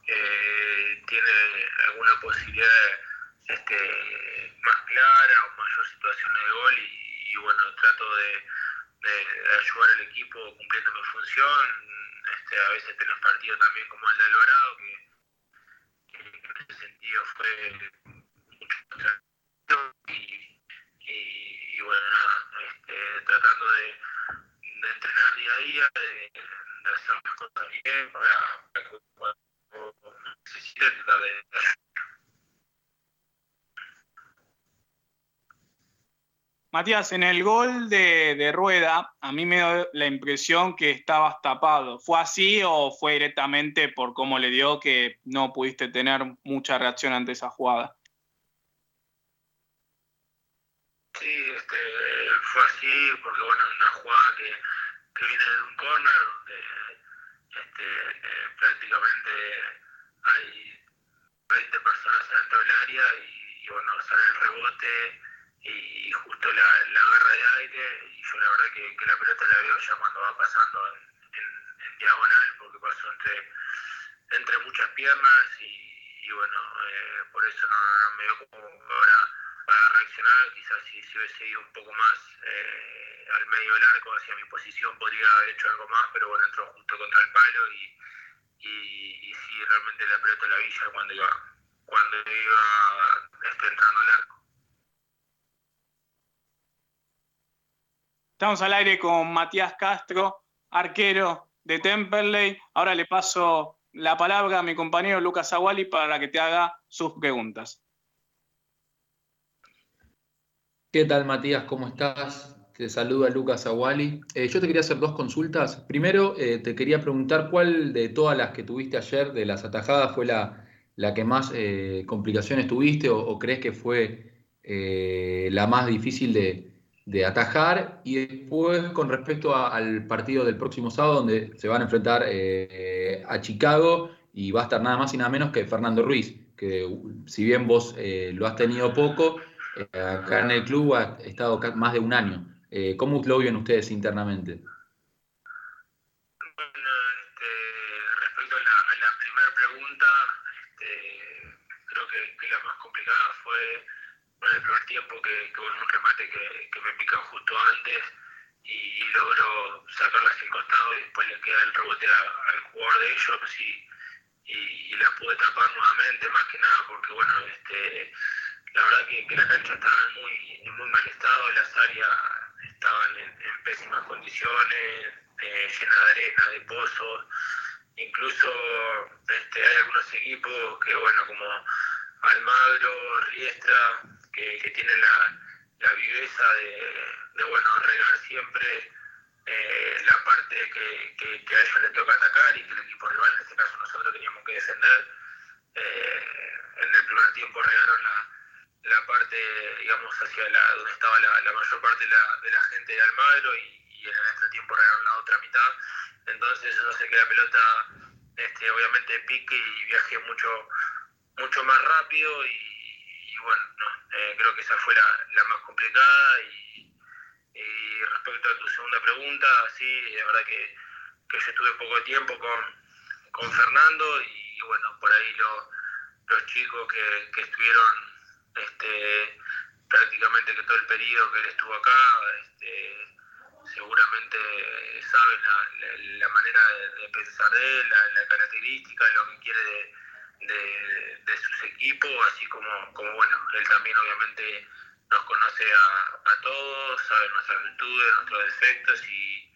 eh, tiene alguna posibilidad este, más clara o mayor situación de gol y, bueno, trato de, ayudar al equipo cumpliendo mi función. Este, a veces tenés partidos también como el de Alvarado, que, ese sentido fue mucho y, y, bueno, este, tratando de, entrenar día a día, de, hacer las cosas bien para, para cuando necesite tratar de Matías, en el gol de, Rueda, a mí me da la impresión que estabas tapado. ¿Fue así o fue directamente por cómo le dio que no pudiste tener mucha reacción ante esa jugada? Sí, este, fue así porque, bueno, una jugada que, viene de un corner donde este, eh, prácticamente hay 20 personas dentro del área y, y bueno, sale el rebote y justo la, la agarra de aire y yo la verdad que, la pelota la veo ya cuando va pasando en, diagonal porque pasó entre, entre muchas piernas y, bueno, eh, por eso no, me veo como ahora para reaccionar, quizás si, hubiese ido un poco más eh, al medio del arco hacia mi posición podría haber hecho algo más, pero bueno, entró justo contra el palo y, y, y sí, realmente la pelota la vi ya cuando iba, cuando iba este, entrando al arco. Estamos al aire con Matías Castro, arquero de Temperley. Ahora le paso la palabra a mi compañero Lucas Aguali para que te haga sus preguntas. ¿Qué tal Matías? ¿Cómo estás? Te saluda Lucas Aguali. Eh, yo te quería hacer dos consultas. Primero, eh, te quería preguntar cuál de todas las que tuviste ayer, de las atajadas, fue la, la que más eh, complicaciones tuviste o, crees que fue la más difícil de, de atajar y después con respecto al partido del próximo sábado donde se van a enfrentar eh, a Chicago y va a estar nada más y nada menos que Fernando Ruiz, que si bien vos eh, lo has tenido poco, eh, acá en el club ha estado más de un año. ¿Cómo lo viven ustedes internamente? El primer tiempo que, que un remate que, que, me pican justo antes y logro sacarla hacia el costado y después le queda el rebote al jugador de ellos y, y, la pude tapar nuevamente más que nada porque bueno este la verdad que, la cancha estaba muy, en muy mal estado, las áreas estaban en, pésimas condiciones, eh, llenas de arena, de pozos, incluso este, hay algunos equipos que bueno como Almagro, Riestra, que, tienen la, la viveza de, bueno, regar siempre eh, la parte que, que, a ellos les toca atacar y que el equipo rival, en este caso nosotros, teníamos que defender. Eh, en el primer tiempo regaron la, la parte, digamos, hacia la, donde estaba la, mayor parte de la, de la gente de Almagro y, en el tiempo regaron la otra mitad. Entonces eso hace que la pelota este, obviamente pique y viaje mucho, mucho más rápido y, bueno, eh, creo que esa fue la, más complicada y, respecto a tu segunda pregunta, sí, la verdad que, yo estuve poco tiempo con, Fernando y, bueno, por ahí los chicos que, estuvieron este, prácticamente que todo el periodo que él estuvo acá, este, seguramente saben la, manera de, pensar de él, la, la característica, lo que quiere de de, sus equipos, así como, como, bueno, él también obviamente nos conoce a, todos, sabe nuestras virtudes, nuestros defectos y,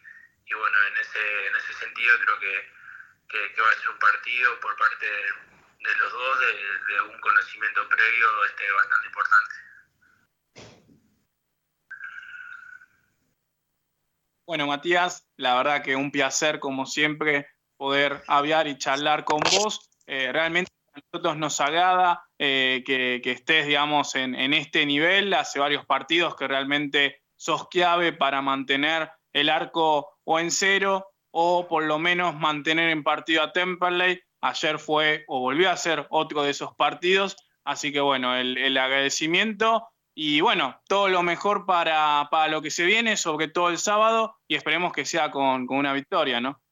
y, bueno, en ese, en ese sentido creo que, que, va a ser un partido por parte de, los dos de, un conocimiento previo este, bastante importante. Bueno, Matías, la verdad que un placer, como siempre, poder hablar y charlar con vos. Eh, realmente nosotros nos agrada eh, que, estés, digamos, en, este nivel. Hace varios partidos que realmente sos clave para mantener el arco o en cero o por lo menos mantener en partido a Temperley. ayer fue o volvió a ser otro de esos partidos, así que bueno, el, agradecimiento y bueno, todo lo mejor para, lo que se viene, sobre todo el sábado, y esperemos que sea con, una victoria, ¿no?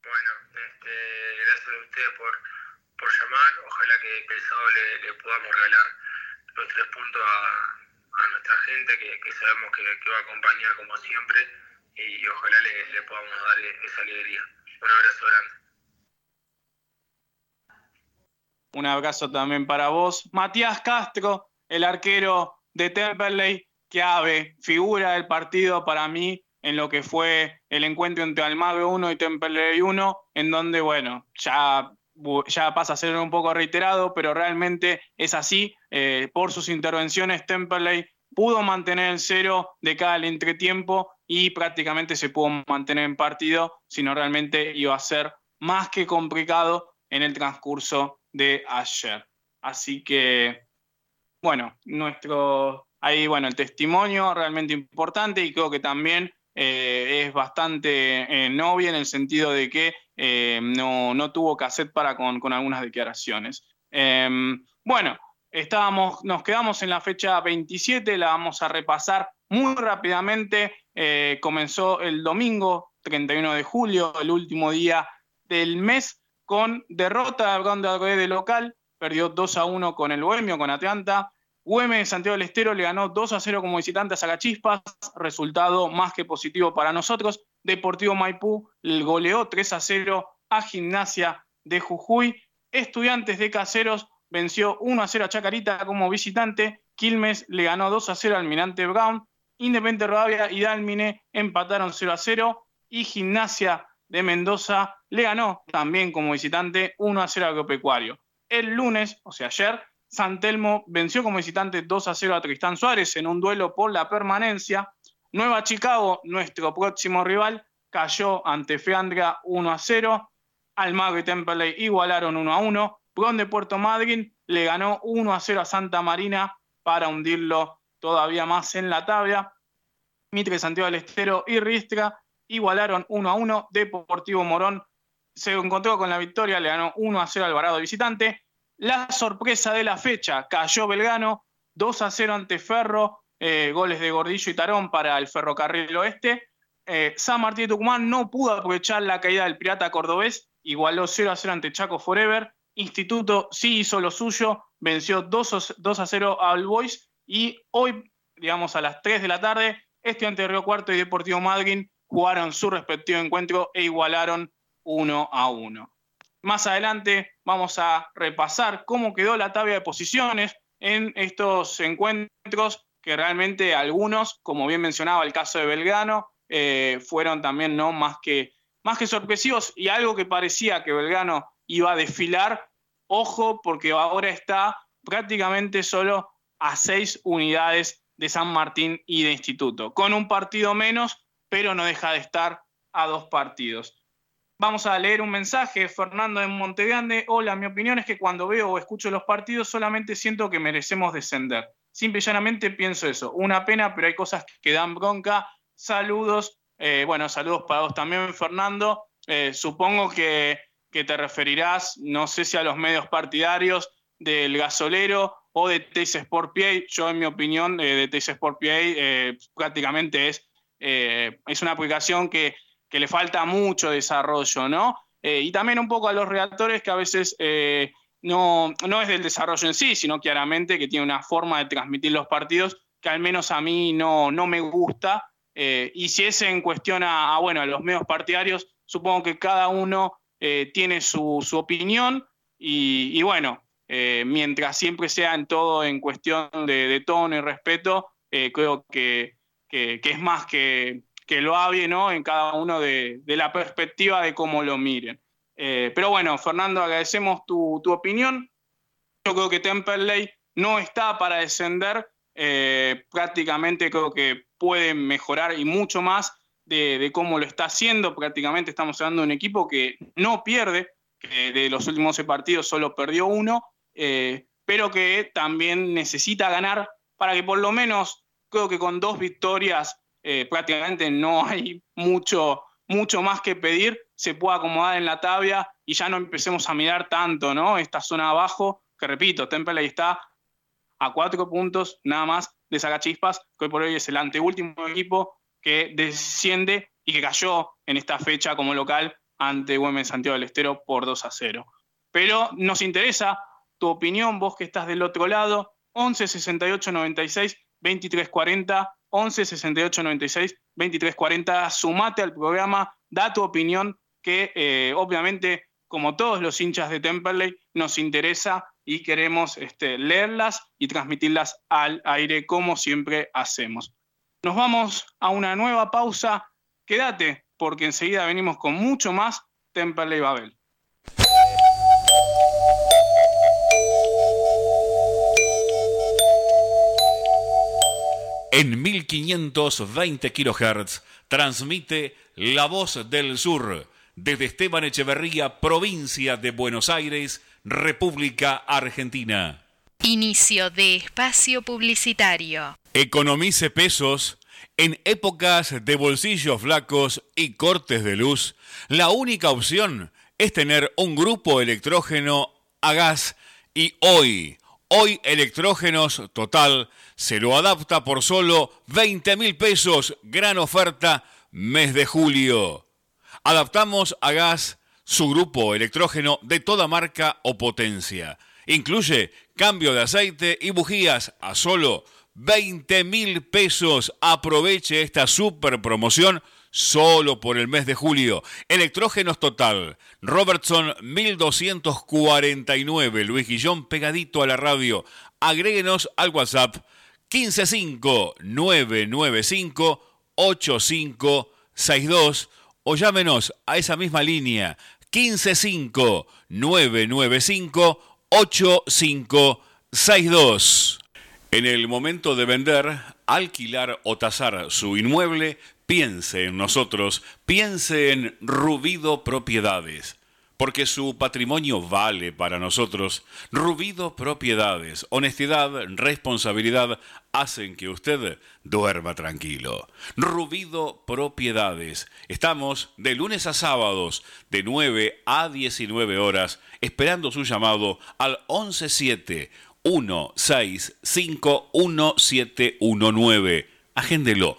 Bueno, este, gracias a ustedes por, llamar, sábado le, podamos regalar los tres puntos a, nuestra gente, que, sabemos que, va a acompañar como siempre, y, ojalá le podamos dar esa alegría. Un abrazo grande. Un abrazo también para vos. Matías Castro, el arquero de Temperley, que ave, figura del partido para mí en lo que fue el encuentro entre Almagro 1 y Temperley 1, en donde, bueno, ya, ya pasa a ser un poco reiterado, pero realmente es así. Eh, por sus intervenciones, Temperley pudo mantener el cero de cada entretiempo y prácticamente se pudo mantener en partido, sino realmente iba a ser más que complicado en el transcurso de ayer. Así que, bueno, nuestro, ahí, bueno, el testimonio realmente importante y creo que también eh, es bastante eh, novia en el sentido de que eh, no, no, tuvo cassette para con, con algunas declaraciones. Em, bueno, estábamos, nos quedamos en la fecha 27, la vamos a repasar muy rápidamente. comenzó el domingo 31 de julio, el último día del mes, con derrota de de local, perdió 2 a 1 con el Bohemio, con Atlanta. Güemes Santiago del Estero le ganó 2 a 0 como visitante a Sagachispas, resultado más que positivo para nosotros. Deportivo Maipú goleó 3 a 0 a Gimnasia de Jujuy. Estudiantes de Caseros venció 1 a 0 a Chacarita como visitante. Quilmes le ganó 2 a 0 al Almirante Brown. Independiente Rodavia y Dalmine empataron 0 a 0. Y Gimnasia de Mendoza le ganó también como visitante 1 a 0 al Agropecuario. El lunes, o sea ayer, San Telmo venció como visitante 2 a 0 a Tristán Suárez en un duelo por la permanencia. Nueva Chicago, nuestro próximo rival, cayó ante Feandra 1 a 0. Almagro y Temperley igualaron 1 a 1. Bron de Puerto Madryn le ganó 1 a 0 a Santa Marina para hundirlo todavía más en la tabla. Mitre Santiago del Estero y Ristra igualaron 1 a 1. Deportivo Morón se encontró con la victoria, le ganó 1 a 0 al Alvarado visitante. La sorpresa de la fecha, cayó Belgano 2 a 0 ante Ferro, eh, goles de Gordillo y Tarón para el Ferrocarril Oeste. Eh, San Martín de Tucumán no pudo aprovechar la caída del Pirata Cordobés, igualó 0 a 0 ante Chaco Forever. Instituto sí hizo lo suyo, venció 2, 2 a 0 al Boys y hoy, digamos a las 3 de la tarde, Estudiante de Río Cuarto y Deportivo Madryn jugaron su respectivo encuentro e igualaron uno a uno. Más adelante vamos a repasar cómo quedó la tabla de posiciones en estos encuentros, que realmente algunos, como bien mencionaba el caso de Belgrano, eh, fueron también no más que, más que sorpresivos y algo que parecía que Belgrano iba a desfilar, ojo, porque ahora está prácticamente solo a seis unidades de San Martín y de Instituto, con un partido menos pero no deja de estar a dos partidos. Vamos a leer un mensaje, Fernando de Montegrande. Hola, mi opinión es que cuando veo o escucho los partidos solamente siento que merecemos descender. Simple y llanamente pienso eso. Una pena, pero hay cosas que dan bronca. Saludos. Eh, bueno, saludos para vos también, Fernando. Eh, supongo que, te referirás, no sé si a los medios partidarios del gasolero o de Teis Sport PA. Yo, en mi opinión, eh, de Teis Sport PA prácticamente es es una aplicación que, le falta mucho desarrollo, ¿no? Eh, y también un poco a los redactores que a veces eh, no, no es del desarrollo en sí, sino claramente que tiene una forma de transmitir los partidos que al menos a mí no, no me gusta. y si es en cuestión a, bueno, a los medios partidarios, supongo que cada uno tiene su, opinión y, bueno, mientras siempre sea en todo en cuestión de, de tono y respeto, creo que, que, es más que, que lo había ¿no? en cada uno de, la perspectiva de cómo lo miren. Eh, pero bueno, Fernando, agradecemos tu, opinión. Yo creo que Temperley no está para descender, eh, prácticamente creo que puede mejorar y mucho más de, cómo lo está haciendo. Prácticamente estamos hablando de un equipo que no pierde, que de los últimos 11 partidos solo perdió uno, eh, pero que también necesita ganar para que por lo menos Creo que con dos victorias eh, prácticamente no hay mucho, mucho más que pedir se pueda acomodar en la tabla y ya no empecemos a mirar tanto, ¿no? Esta zona abajo, que repito, Temperley está a cuatro puntos nada más de Sacachispas, que hoy por hoy es el anteúltimo equipo que desciende y que cayó en esta fecha como local ante Güemes Santiago del Estero por 2 a 0. Pero nos interesa tu opinión, vos que estás del otro lado, 11 68 96 23 40, 11 68 96 23 40, sumate al programa, da tu opinión que eh, obviamente, como todos los hinchas de Temperley, nos interesa y queremos este, leerlas y transmitirlas al aire como siempre hacemos. Nos vamos a una nueva pausa. Quédate, porque enseguida venimos con mucho más Temperley Babel. En 1520 kHz transmite La Voz del Sur desde Esteban Echeverría, provincia de Buenos Aires, República Argentina. Inicio de espacio publicitario. Economice pesos en épocas de bolsillos flacos y cortes de luz. La única opción es tener un grupo electrógeno a gas y hoy, hoy electrógenos total se lo adapta por solo 20 mil pesos. Gran oferta, mes de julio. Adaptamos a gas su grupo electrógeno de toda marca o potencia. Incluye cambio de aceite y bujías a solo 20 mil pesos. Aproveche esta super promoción solo por el mes de julio. Electrógenos total. Robertson 1249. Luis Guillón pegadito a la radio. Agréguenos al WhatsApp 155 995 8562 o llámenos a esa misma línea 155 995 8562. En el momento de vender, alquilar o tasar su inmueble, piense en nosotros, piense en Rubido Propiedades porque su patrimonio vale para nosotros. Rubido Propiedades, honestidad, responsabilidad hacen que usted duerma tranquilo. Rubido Propiedades. Estamos de lunes a sábados de 9 a 19 horas esperando su llamado al 117 165 1719. Agéndelo.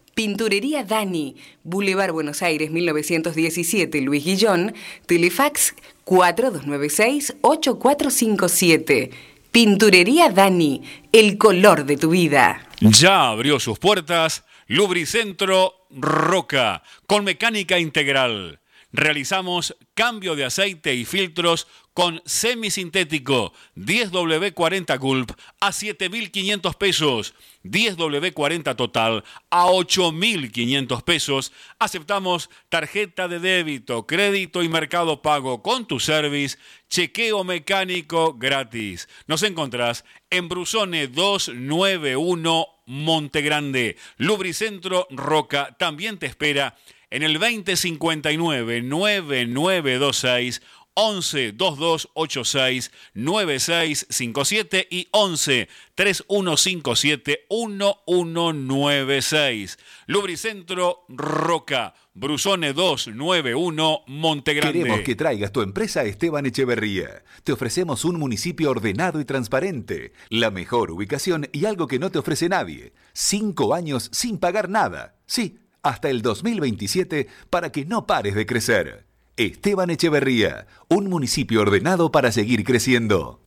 Pinturería Dani, Boulevard Buenos Aires 1917, Luis Guillón, Telefax 4296-8457. Pinturería Dani, el color de tu vida. Ya abrió sus puertas Lubricentro Roca, con mecánica integral. Realizamos cambio de aceite y filtros con semisintético 10W40 Gulp a 7.500 pesos, 10W40 total a 8.500 pesos. Aceptamos tarjeta de débito, crédito y mercado pago con tu service, chequeo mecánico gratis. Nos encontrás en Brusone 291 Montegrande. Lubricentro Roca también te espera en el 2059 9926 11 2286 9657 y 11 3157 1196. Lubricentro Roca, Brusone 291, Montegrande. Queremos que traigas tu empresa Esteban Echeverría. Te ofrecemos un municipio ordenado y transparente, la mejor ubicación y algo que no te ofrece nadie. Cinco años sin pagar nada. Sí, hasta el 2027 para que no pares de crecer. Esteban Echeverría, un municipio ordenado para seguir creciendo.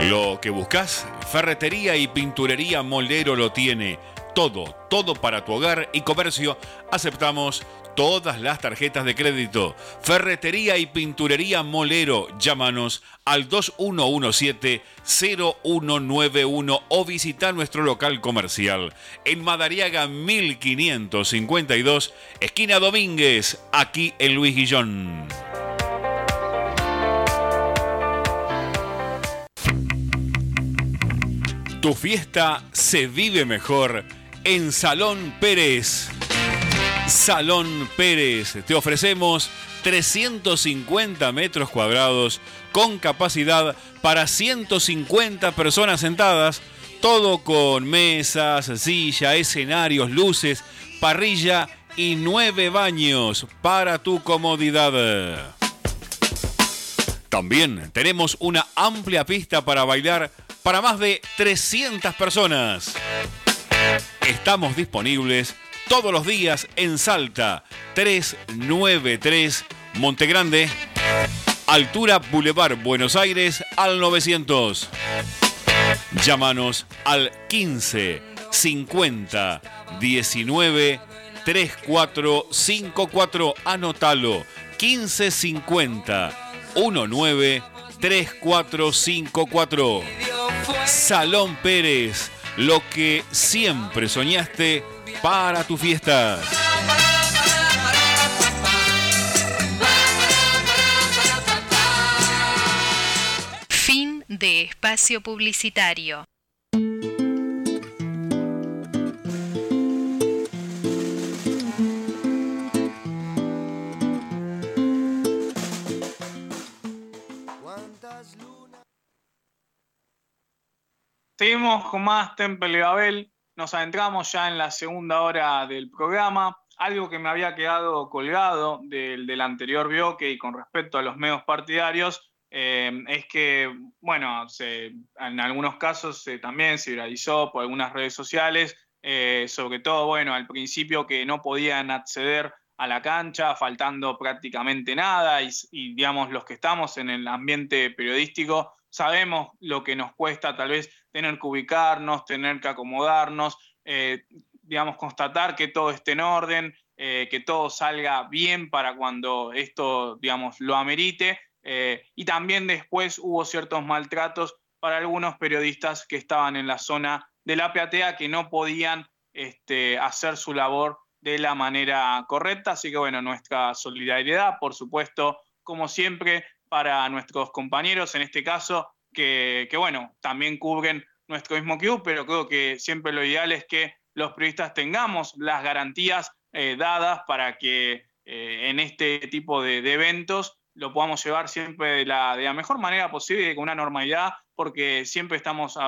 Lo que buscas, ferretería y pinturería Moldero lo tiene. Todo, todo para tu hogar y comercio. Aceptamos todas las tarjetas de crédito. Ferretería y pinturería Molero. Llámanos al 2117-0191 o visita nuestro local comercial en Madariaga 1552, esquina Domínguez, aquí en Luis Guillón. Tu fiesta se vive mejor en Salón Pérez. Salón Pérez, te ofrecemos 350 metros cuadrados con capacidad para 150 personas sentadas, todo con mesas, silla, escenarios, luces, parrilla y nueve baños para tu comodidad. También tenemos una amplia pista para bailar para más de 300 personas. Estamos disponibles todos los días en Salta 393 Montegrande, altura Boulevard Buenos Aires al 900. Llámanos al 15 50 19 3454. Anótalo 15 50 19 3454. Salón Pérez, lo que siempre soñaste para tu fiesta. Fin de espacio publicitario. Seguimos con más Temple y Babel. Nos adentramos ya en la segunda hora del programa. Algo que me había quedado colgado del, del anterior bloque y con respecto a los medios partidarios eh, es que, bueno, en algunos casos también se viralizó por algunas redes sociales, eh, sobre todo, bueno, al principio que no podían acceder a la cancha, faltando prácticamente nada, y, y digamos, los que estamos en el ambiente periodístico sabemos lo que nos cuesta tal vez tener que ubicarnos, tener que acomodarnos, eh, digamos, constatar que todo esté en orden, eh, que todo salga bien para cuando esto, digamos, lo amerite. Eh, y también después hubo ciertos maltratos para algunos periodistas que estaban en la zona de la platea que no podían este, hacer su labor de la manera correcta. Así que bueno, nuestra solidaridad, por supuesto, como siempre, para nuestros compañeros, en este caso, que, bueno, también cubren nuestro mismo club, pero creo que siempre lo ideal es que los periodistas tengamos las garantías eh, dadas para que eh, en este tipo de, eventos lo podamos llevar siempre de la, de la, mejor manera posible con una normalidad, porque siempre estamos,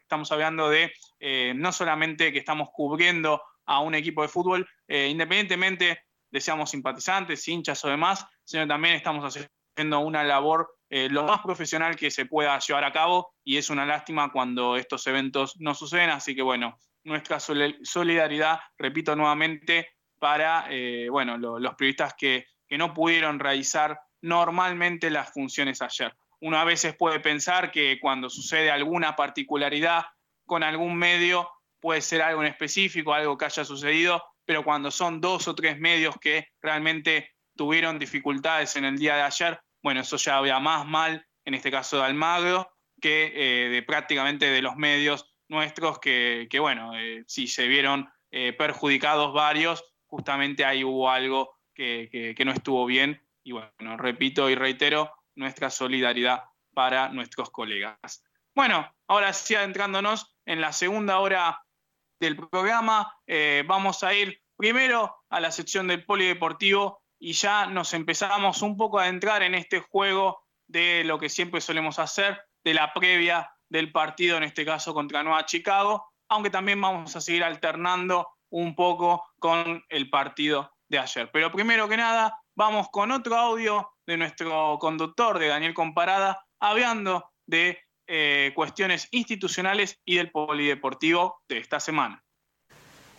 estamos hablando de eh, no solamente que estamos cubriendo a un equipo de fútbol, independientemente de seamos simpatizantes, hinchas o demás, sino también estamos haciendo una labor eh, lo más profesional que se pueda llevar a cabo y es una lástima cuando estos eventos no suceden. Así que bueno, nuestra solidaridad, repito nuevamente, para eh, bueno, los periodistas que, que no pudieron realizar normalmente las funciones ayer. Uno a veces puede pensar que cuando sucede alguna particularidad con algún medio puede ser algo en específico, algo que haya sucedido, pero cuando son dos o tres medios que realmente tuvieron dificultades en el día de ayer, bueno, eso ya había más mal, en este caso de Almagro, que eh, de prácticamente de los medios nuestros, que, bueno, eh, si se vieron eh, perjudicados varios, justamente ahí hubo algo que, que no estuvo bien. Y bueno, repito y reitero, nuestra solidaridad para nuestros colegas. Bueno, ahora sí adentrándonos en la segunda hora del programa, vamos a ir primero a la sección del polideportivo y ya nos empezamos un poco a adentrar en este juego de lo que siempre solemos hacer, de la previa del partido, en este caso contra Nueva Chicago, aunque también vamos a seguir alternando un poco con el partido de ayer. Pero primero que nada, vamos con otro audio de nuestro conductor, de Daniel Comparada, hablando de eh, cuestiones institucionales y del polideportivo de esta semana.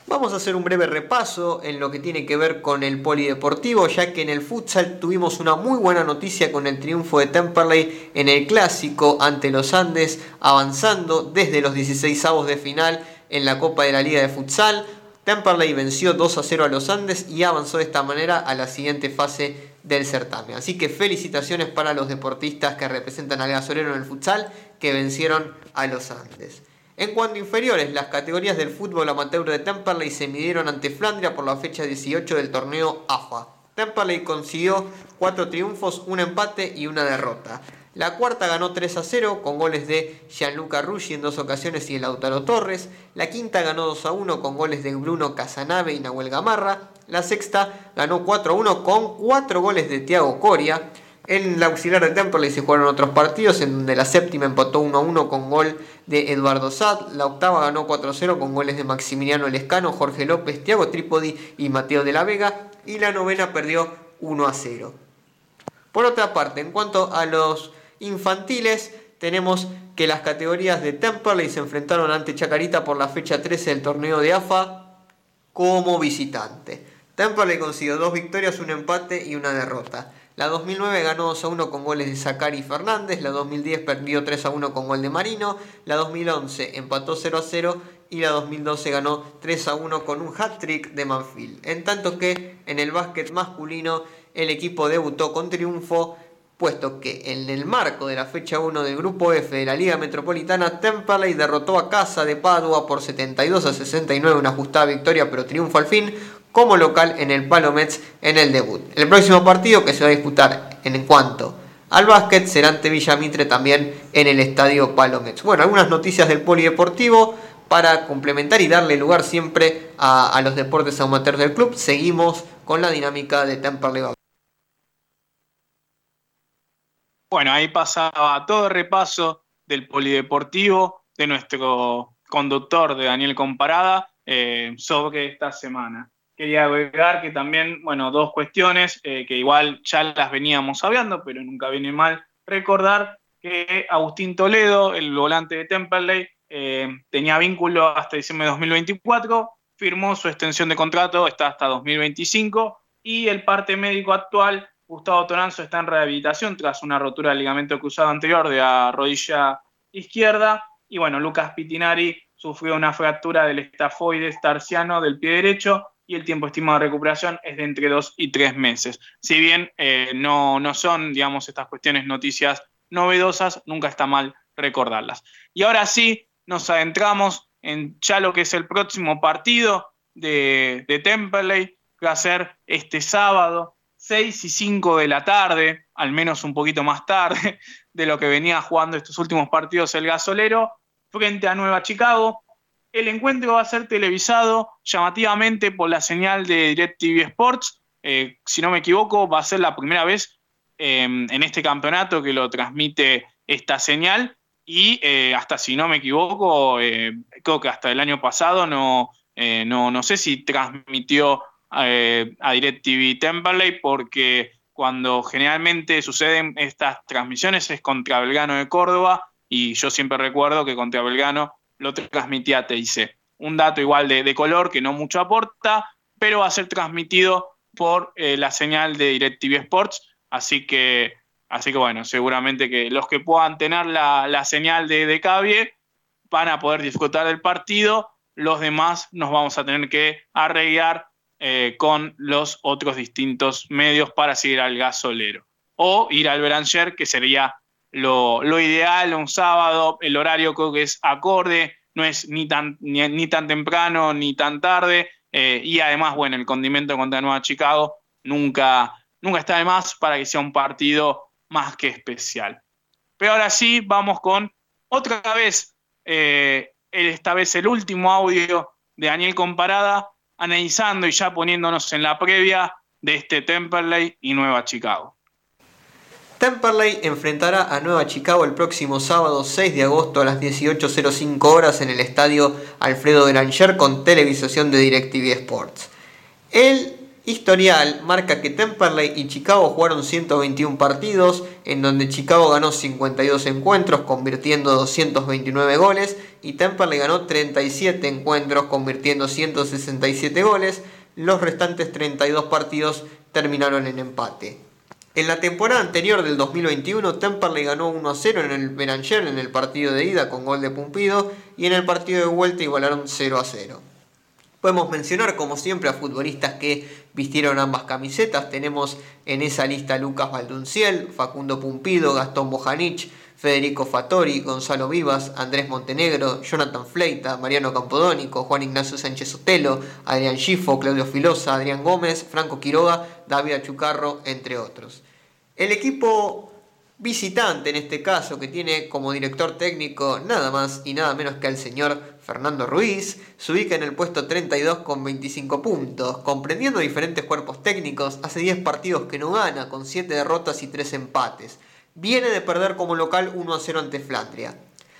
Vamos a hacer un breve repaso en lo que tiene que ver con el polideportivo, ya que en el futsal tuvimos una muy buena noticia con el triunfo de Temperley en el clásico ante los Andes, avanzando desde los 16 avos de final en la Copa de la Liga de Futsal. Temperley venció 2 a 0 a los Andes y avanzó de esta manera a la siguiente fase del certamen. Así que felicitaciones para los deportistas que representan al gasolero en el futsal que vencieron a los Andes. En cuanto inferiores, las categorías del fútbol amateur de Temperley se midieron ante Flandria por la fecha 18 del torneo AFA. Temperley consiguió 4 triunfos, un empate y una derrota. La cuarta ganó 3 a 0 con goles de Gianluca Ruggi en dos ocasiones y el Lautaro Torres. La quinta ganó 2 a 1 con goles de Bruno Casanave y Nahuel Gamarra. La sexta ganó 4 a 1 con 4 goles de Thiago Coria. En la auxiliar de Temperley se jugaron otros partidos, en donde la séptima empató 1 a 1 con gol de Eduardo Sad. La octava ganó 4 a 0 con goles de Maximiliano Lescano, Jorge López, Thiago Trípodi y Mateo de la Vega. Y la novena perdió 1 a 0. Por otra parte, en cuanto a los infantiles, tenemos que las categorías de Temperley se enfrentaron ante Chacarita por la fecha 13 del torneo de AFA como visitante. Temperley consiguió dos victorias, un empate y una derrota. La 2009 ganó 2 a 1 con goles de Zacari Fernández, la 2010 perdió 3 a 1 con gol de Marino, la 2011 empató 0 a 0 y la 2012 ganó 3 a 1 con un hat-trick de Manfield. En tanto que en el básquet masculino el equipo debutó con triunfo puesto que en el marco de la fecha 1 del Grupo F de la Liga Metropolitana, Temperley derrotó a Casa de Padua por 72 a 69, una ajustada victoria, pero triunfo al fin, como local en el Palomets en el debut. El próximo partido que se va a disputar en cuanto al básquet será ante Villamitre también en el estadio Palomets. Bueno, algunas noticias del polideportivo para complementar y darle lugar siempre a, los deportes amateurs del club. Seguimos con la dinámica de Temperley Bueno, ahí pasaba todo el repaso del polideportivo de nuestro conductor de Daniel Comparada eh, sobre esta semana. Quería agregar que también, bueno, dos cuestiones eh, que igual ya las veníamos hablando, pero nunca viene mal recordar que Agustín Toledo, el volante de Temperley, eh, tenía vínculo hasta diciembre de 2024, firmó su extensión de contrato, está hasta 2025, y el parte médico actual Gustavo Toranzo está en rehabilitación tras una rotura del ligamento cruzado anterior de la rodilla izquierda. Y bueno, Lucas Pitinari sufrió una fractura del estafoides tarsiano del pie derecho y el tiempo estimado de recuperación es de entre dos y tres meses. Si bien eh, no, no son, digamos, estas cuestiones noticias novedosas, nunca está mal recordarlas. Y ahora sí, nos adentramos en ya lo que es el próximo partido de, de que va a ser este sábado 6 y 5 de la tarde, al menos un poquito más tarde de lo que venía jugando estos últimos partidos el gasolero, frente a Nueva Chicago. El encuentro va a ser televisado llamativamente por la señal de DirecTV Sports. Eh, si no me equivoco, va a ser la primera vez em, en este campeonato que lo transmite esta señal. Y eh, hasta si no me equivoco, eh, creo que hasta el año pasado no, no, no sé si transmitió eh, a DirecTV Temperley porque cuando generalmente suceden estas transmisiones es contra Belgano de Córdoba y yo siempre recuerdo que contra Belgano lo transmitía TIC. Un dato igual de, color que no mucho aporta, pero va a ser transmitido por eh, la señal de DirecTV Sports, así que, así que bueno, seguramente que los que puedan tener la, señal de, de van a poder disfrutar del partido, los demás nos vamos a tener que arreglar eh, con los otros distintos medios para seguir al gasolero. O ir al Beranger, que sería lo, ideal, un sábado, el horario creo que es acorde, no es ni tan, ni, tan temprano ni tan tarde, eh, y además, bueno, el condimento contra Nueva Chicago nunca, nunca está de más para que sea un partido más que especial. Pero ahora sí, vamos con otra vez, eh, esta vez el último audio de Daniel Comparada, analizando y ya poniéndonos en la previa de este Temperley y Nueva Chicago. Temperley enfrentará a Nueva Chicago el próximo sábado 6 de agosto a las 18.05 horas en el estadio Alfredo Granger con televisación de DirecTV Sports. El historial marca que Temperley y Chicago jugaron 121 partidos, en donde Chicago ganó 52 encuentros, convirtiendo 229 goles, y Temperley ganó 37 encuentros, convirtiendo 167 goles. Los restantes 32 partidos terminaron en empate. En la temporada anterior del 2021, Temperley ganó 1 0 en el Beranger en el partido de ida con gol de Pumpido y en el partido de vuelta igualaron 0 0. Podemos mencionar como siempre a futbolistas que vistieron ambas camisetas. Tenemos en esa lista Lucas Valdunciel, Facundo Pumpido, Gastón Bojanic, Federico Fattori, Gonzalo Vivas, Andrés Montenegro, Jonathan Fleita, Mariano Campodónico, Juan Ignacio Sánchez Sotelo, Adrián Schifo, Claudio Filosa, Adrián Gómez, Franco Quiroga, David Achucarro, entre otros. El equipo visitante en este caso, que tiene como director técnico nada más y nada menos que al señor Fernando Ruiz, se ubica en el puesto 32 con 25 puntos, comprendiendo diferentes cuerpos técnicos, hace 10 partidos que no gana, con 7 derrotas y 3 empates viene de perder como local 1 a 0 ante Flandria.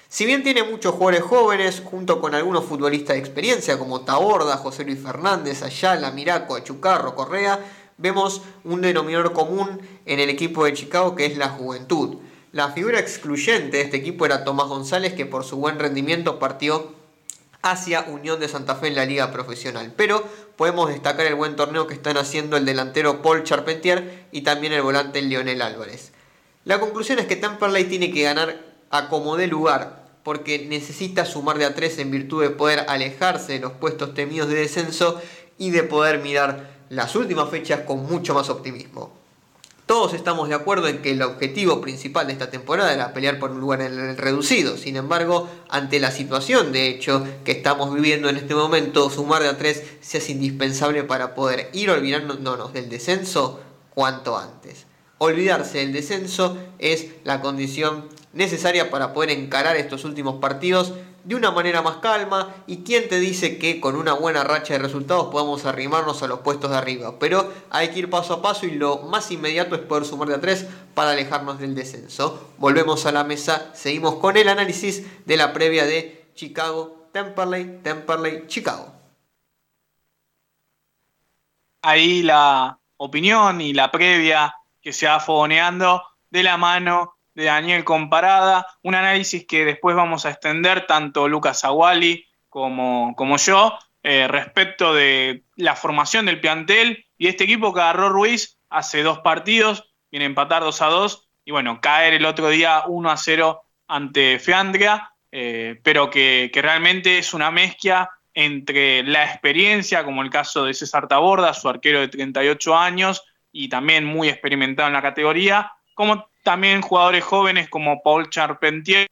Si bien tiene muchos jugadores jóvenes, junto con algunos futbolistas de experiencia como Taborda, José Luis Fernández, Ayala, Miraco, Achucarro, Correa, vemos un denominador común en el equipo de Chicago que es la juventud. La figura excluyente de este equipo era Tomás González, que por su buen rendimiento partió hacia Unión de Santa Fe en la liga profesional. Pero podemos destacar el buen torneo que están haciendo el delantero Paul Charpentier y también el volante Lionel Álvarez. La conclusión es que Temperley tiene que ganar a como de lugar, porque necesita sumar de a 3 en virtud de poder alejarse de los puestos temidos de descenso y de poder mirar las últimas fechas con mucho más optimismo. Todos estamos de acuerdo en que el objetivo principal de esta temporada era pelear por un lugar en el reducido. Sin embargo, ante la situación de hecho que estamos viviendo en este momento, sumar de a 3 se hace indispensable para poder ir olvidándonos del descenso cuanto antes. Olvidarse del descenso es la condición necesaria para poder encarar estos últimos partidos de una manera más calma y quién te dice que con una buena racha de resultados podamos arrimarnos a los puestos de arriba. Pero hay que ir paso a paso y lo más inmediato es poder sumar de a tres para alejarnos del descenso. Volvemos a la mesa, seguimos con el análisis de la previa de Chicago, Temperley, Temperley, Chicago. Ahí la opinión y la previa que se va fogoneando de la mano de Daniel Comparada, un análisis que después vamos a extender tanto Lucas Aguali como, como yo eh, respecto de la formación del plantel y este equipo que agarró Ruiz hace dos partidos, viene a empatar 2 a 2 y bueno, caer el otro día 1 a 0 ante Feandria, eh, pero que, que realmente es una mezcla entre la experiencia, como el caso de César Taborda, su arquero de 38 años, y también muy experimentado en la categoría, como también jugadores jóvenes como Paul Charpentier,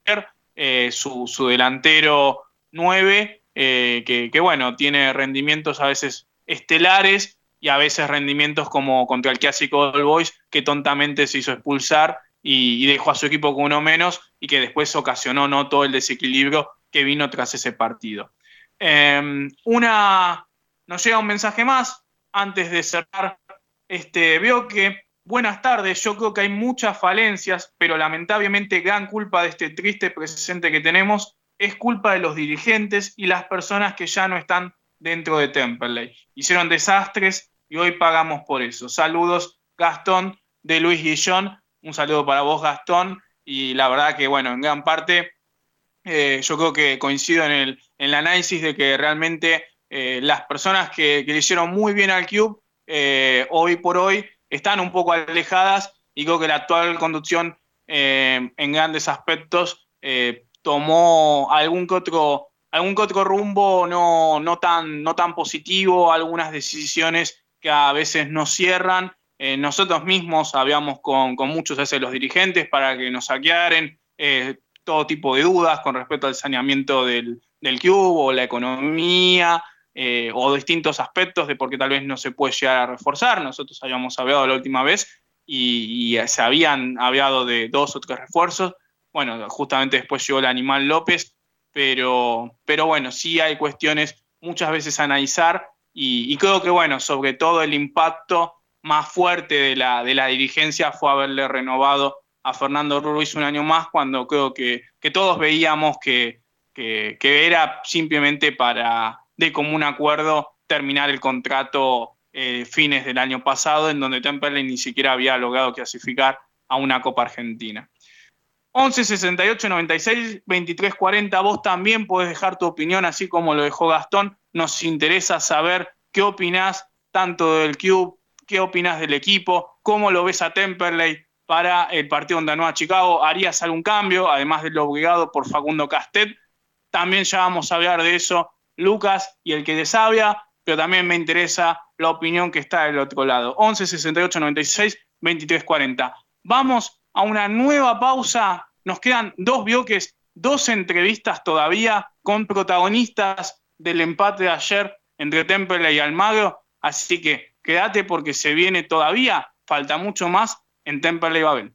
eh, su, delantero 9, eh, que, bueno, tiene rendimientos a veces estelares y a veces rendimientos como contra el clásico All Boys, que tontamente se hizo expulsar y, dejó a su equipo con uno menos y que después ocasionó no todo el desequilibrio que vino tras ese partido. Em, una, nos llega un mensaje más antes de cerrar este, veo que, buenas tardes, yo creo que hay muchas falencias, pero lamentablemente gran culpa de este triste presente que tenemos es culpa de los dirigentes y las personas que ya no están dentro de Temperley. Hicieron desastres y hoy pagamos por eso. Saludos, Gastón de Luis Guillón. Un saludo para vos, Gastón. Y la verdad que, bueno, en gran parte eh, yo creo que coincido en el, análisis de que realmente eh, las personas que, que, le hicieron muy bien al Cube eh, hoy por hoy están un poco alejadas y creo que la actual conducción eh, en grandes aspectos eh, tomó algún que otro, algún otro rumbo no, no, tan, no tan positivo, algunas decisiones que a veces no cierran. nosotros mismos habíamos con, con muchos de los dirigentes para que nos aclaren todo tipo de dudas con respecto al saneamiento del, del o la economía, eh, o distintos aspectos de por qué tal vez no se puede llegar a reforzar. Nosotros habíamos hablado la última vez y, se habían hablado de dos o tres refuerzos. Bueno, justamente después llegó el Animal López, pero, pero bueno, sí hay cuestiones muchas veces a analizar y, creo que, bueno, sobre todo el impacto más fuerte de la, de la dirigencia fue haberle renovado a Fernando Ruiz un año más cuando creo que, todos veíamos que, que, era simplemente para, de común acuerdo terminar el contrato eh, fines del año pasado, en donde Temperley ni siquiera había logrado clasificar a una Copa Argentina. 11 68 96 23 40. Vos también podés dejar tu opinión, así como lo dejó Gastón. Nos interesa saber qué opinás tanto del Cube, qué opinás del equipo, cómo lo ves a Temperley para el partido donde a Chicago. ¿Harías algún cambio, además de lo obligado por Facundo Castet? También ya vamos a hablar de eso Lucas y el que desabia, pero también me interesa la opinión que está del otro lado. 11 68 96 23 40. Vamos a una nueva pausa. Nos quedan dos bloques, dos entrevistas todavía con protagonistas del empate de ayer entre Temple y Almagro. Así que quédate porque se viene todavía, falta mucho más en Temple y Babel.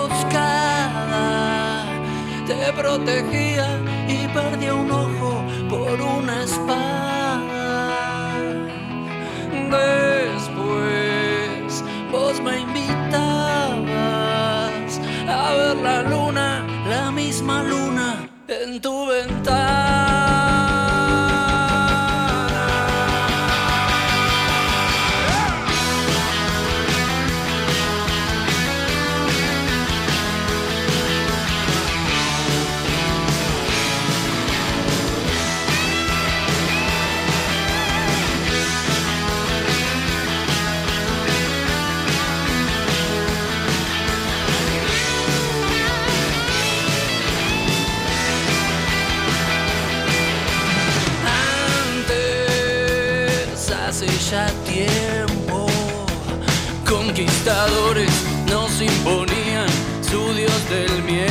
protegía y perdía un ojo por una espada. Después vos me invitabas a ver la luna, la misma luna en tu ventana. Conquistadores nos imponían su dios del miedo.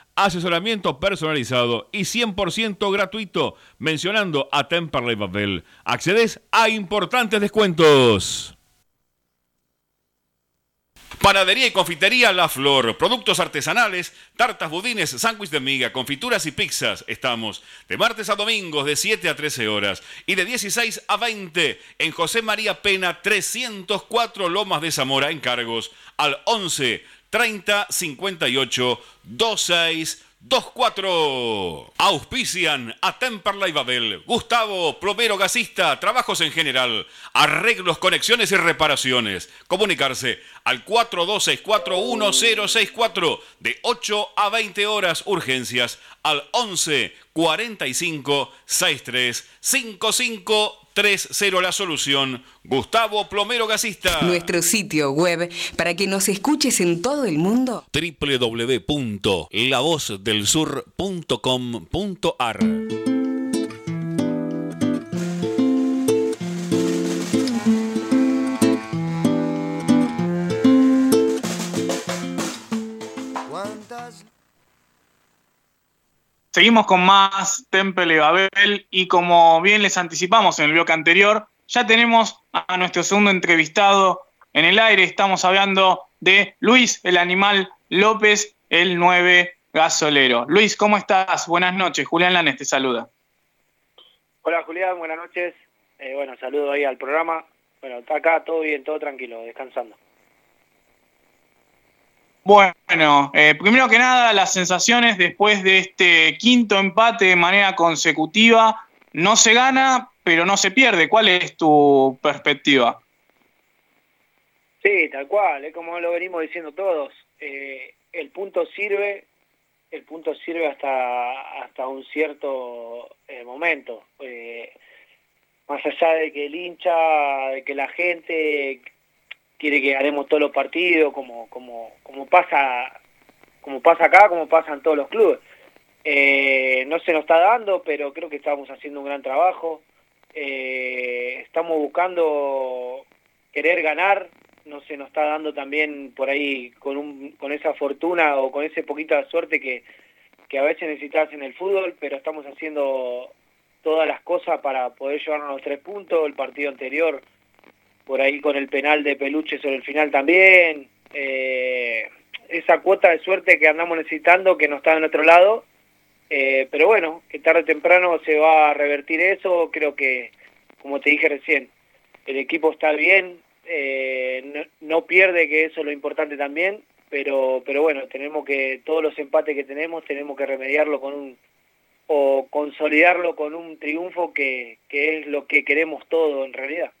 asesoramiento personalizado y 100% gratuito mencionando a Temperley Babel. Accedes a importantes descuentos. Panadería y confitería La Flor. Productos artesanales, tartas, budines, sándwich de miga, confituras y pizzas. Estamos de martes a domingos de 7 a 13 horas y de 16 a 20 en José María Pena 304 Lomas de Zamora. Encargos al 11 30 58 26 24. Auspician a Temperley Babel, Gustavo, plomero gasista, trabajos en general, arreglos, conexiones y reparaciones. Comunicarse al 42641064 de 8 a 20 horas urgencias al 11 45 63 55 30 La Solución, Gustavo Plomero Gasista. Nuestro sitio web para que nos escuches en todo el mundo. www.lavozdelsur.com.ar Seguimos con más Temple y Babel y como bien les anticipamos en el bloque anterior, ya tenemos a nuestro segundo entrevistado en el aire. Estamos hablando de Luis, el animal López, el 9 gasolero. Luis, ¿cómo estás? Buenas noches. Julián Lanes te saluda. Hola Julián, buenas noches. Eh, bueno, saludo ahí al programa. Bueno, está acá todo bien, todo tranquilo, descansando. Bueno, eh, primero que nada, las sensaciones después de este quinto empate de manera consecutiva. No se gana, pero no se pierde. ¿Cuál es tu perspectiva? Sí, tal cual, es como lo venimos diciendo todos. Eh, el punto sirve, el punto sirve hasta, hasta un cierto eh, momento. más allá de que el hincha, de que la gente quiere que ganemos todos los partidos, como, como, como pasa como pasa acá, como pasa en todos los clubes. Eh, no se nos está dando, pero creo que estamos haciendo un gran trabajo. Eh, estamos buscando querer ganar, no se nos está dando también por ahí con, un, con esa fortuna o con ese poquito de suerte que, que a veces necesitas en el fútbol, pero estamos haciendo todas las cosas para poder llevarnos los tres puntos. El partido anterior por ahí con el penal de Peluche sobre el final también. Eh, esa cuota de suerte que andamos necesitando que no está en otro lado. Eh, pero bueno, que tarde o temprano se va a revertir eso. Creo que, como te dije recién, el equipo está bien, eh, no, pierde, que eso es lo importante también. Pero, pero bueno, tenemos que, todos los empates que tenemos, tenemos que remediarlo con un, o consolidarlo con un triunfo que, que es lo que queremos todo en realidad.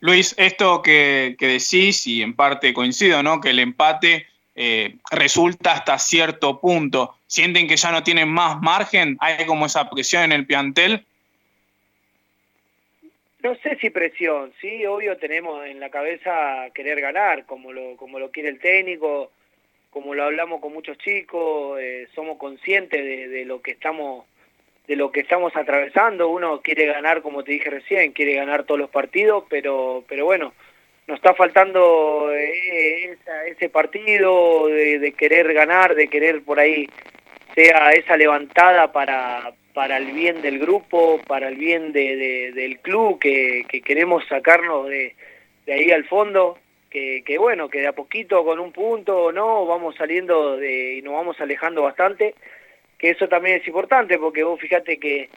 Luis, esto que, decís, y en parte coincido, ¿no? Que el empate eh, resulta hasta cierto punto. ¿Sienten que ya no tienen más margen? ¿Hay como esa presión en el plantel? No sé si presión, sí, obvio tenemos en la cabeza querer ganar, como lo, como lo quiere el técnico, como lo hablamos con muchos chicos, eh, somos conscientes de lo que estamos de lo que estamos atravesando. Uno quiere ganar, como te dije recién, quiere ganar todos los partidos, pero, pero bueno, nos está faltando eh, ese partido de, querer ganar, de querer por ahí sea esa levantada para, para el bien del grupo, para el bien de, del club, que, queremos sacarnos de, ahí al fondo. Que, que, bueno, que de a poquito con un punto o no vamos saliendo de, y nos vamos alejando bastante que eso también es importante, porque vos fíjate que,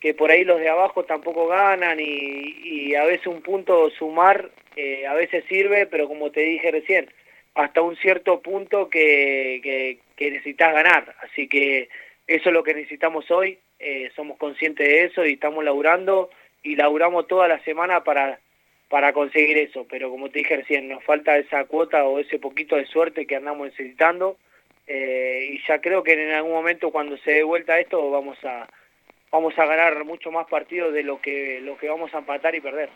que por ahí los de abajo tampoco ganan y, a veces un punto sumar eh, a veces sirve, pero como te dije recién, hasta un cierto punto que, que, necesitas ganar. Así que eso es lo que necesitamos hoy, eh, somos conscientes de eso y estamos laburando y laburamos toda la semana para, para conseguir eso. Pero como te dije recién, nos falta esa cuota o ese poquito de suerte que andamos necesitando eh, y ya creo que en algún momento cuando se dé vuelta esto vamos a vamos a ganar mucho más partidos de lo que lo que vamos a empatar y perder.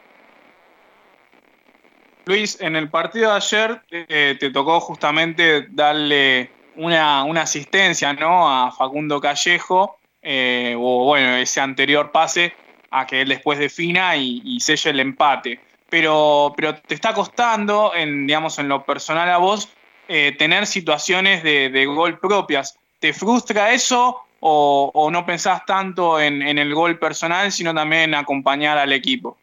Luis, en el partido de ayer eh, te tocó justamente darle una, asistencia ¿no? a Facundo Callejo, eh, o bueno, ese anterior pase a que él después defina y, y selle el empate. Pero, pero te está costando, en, digamos, en lo personal a vos, eh, tener situaciones de, gol propias. ¿Te frustra eso o, no pensás tanto en, el gol personal, sino también en acompañar al equipo?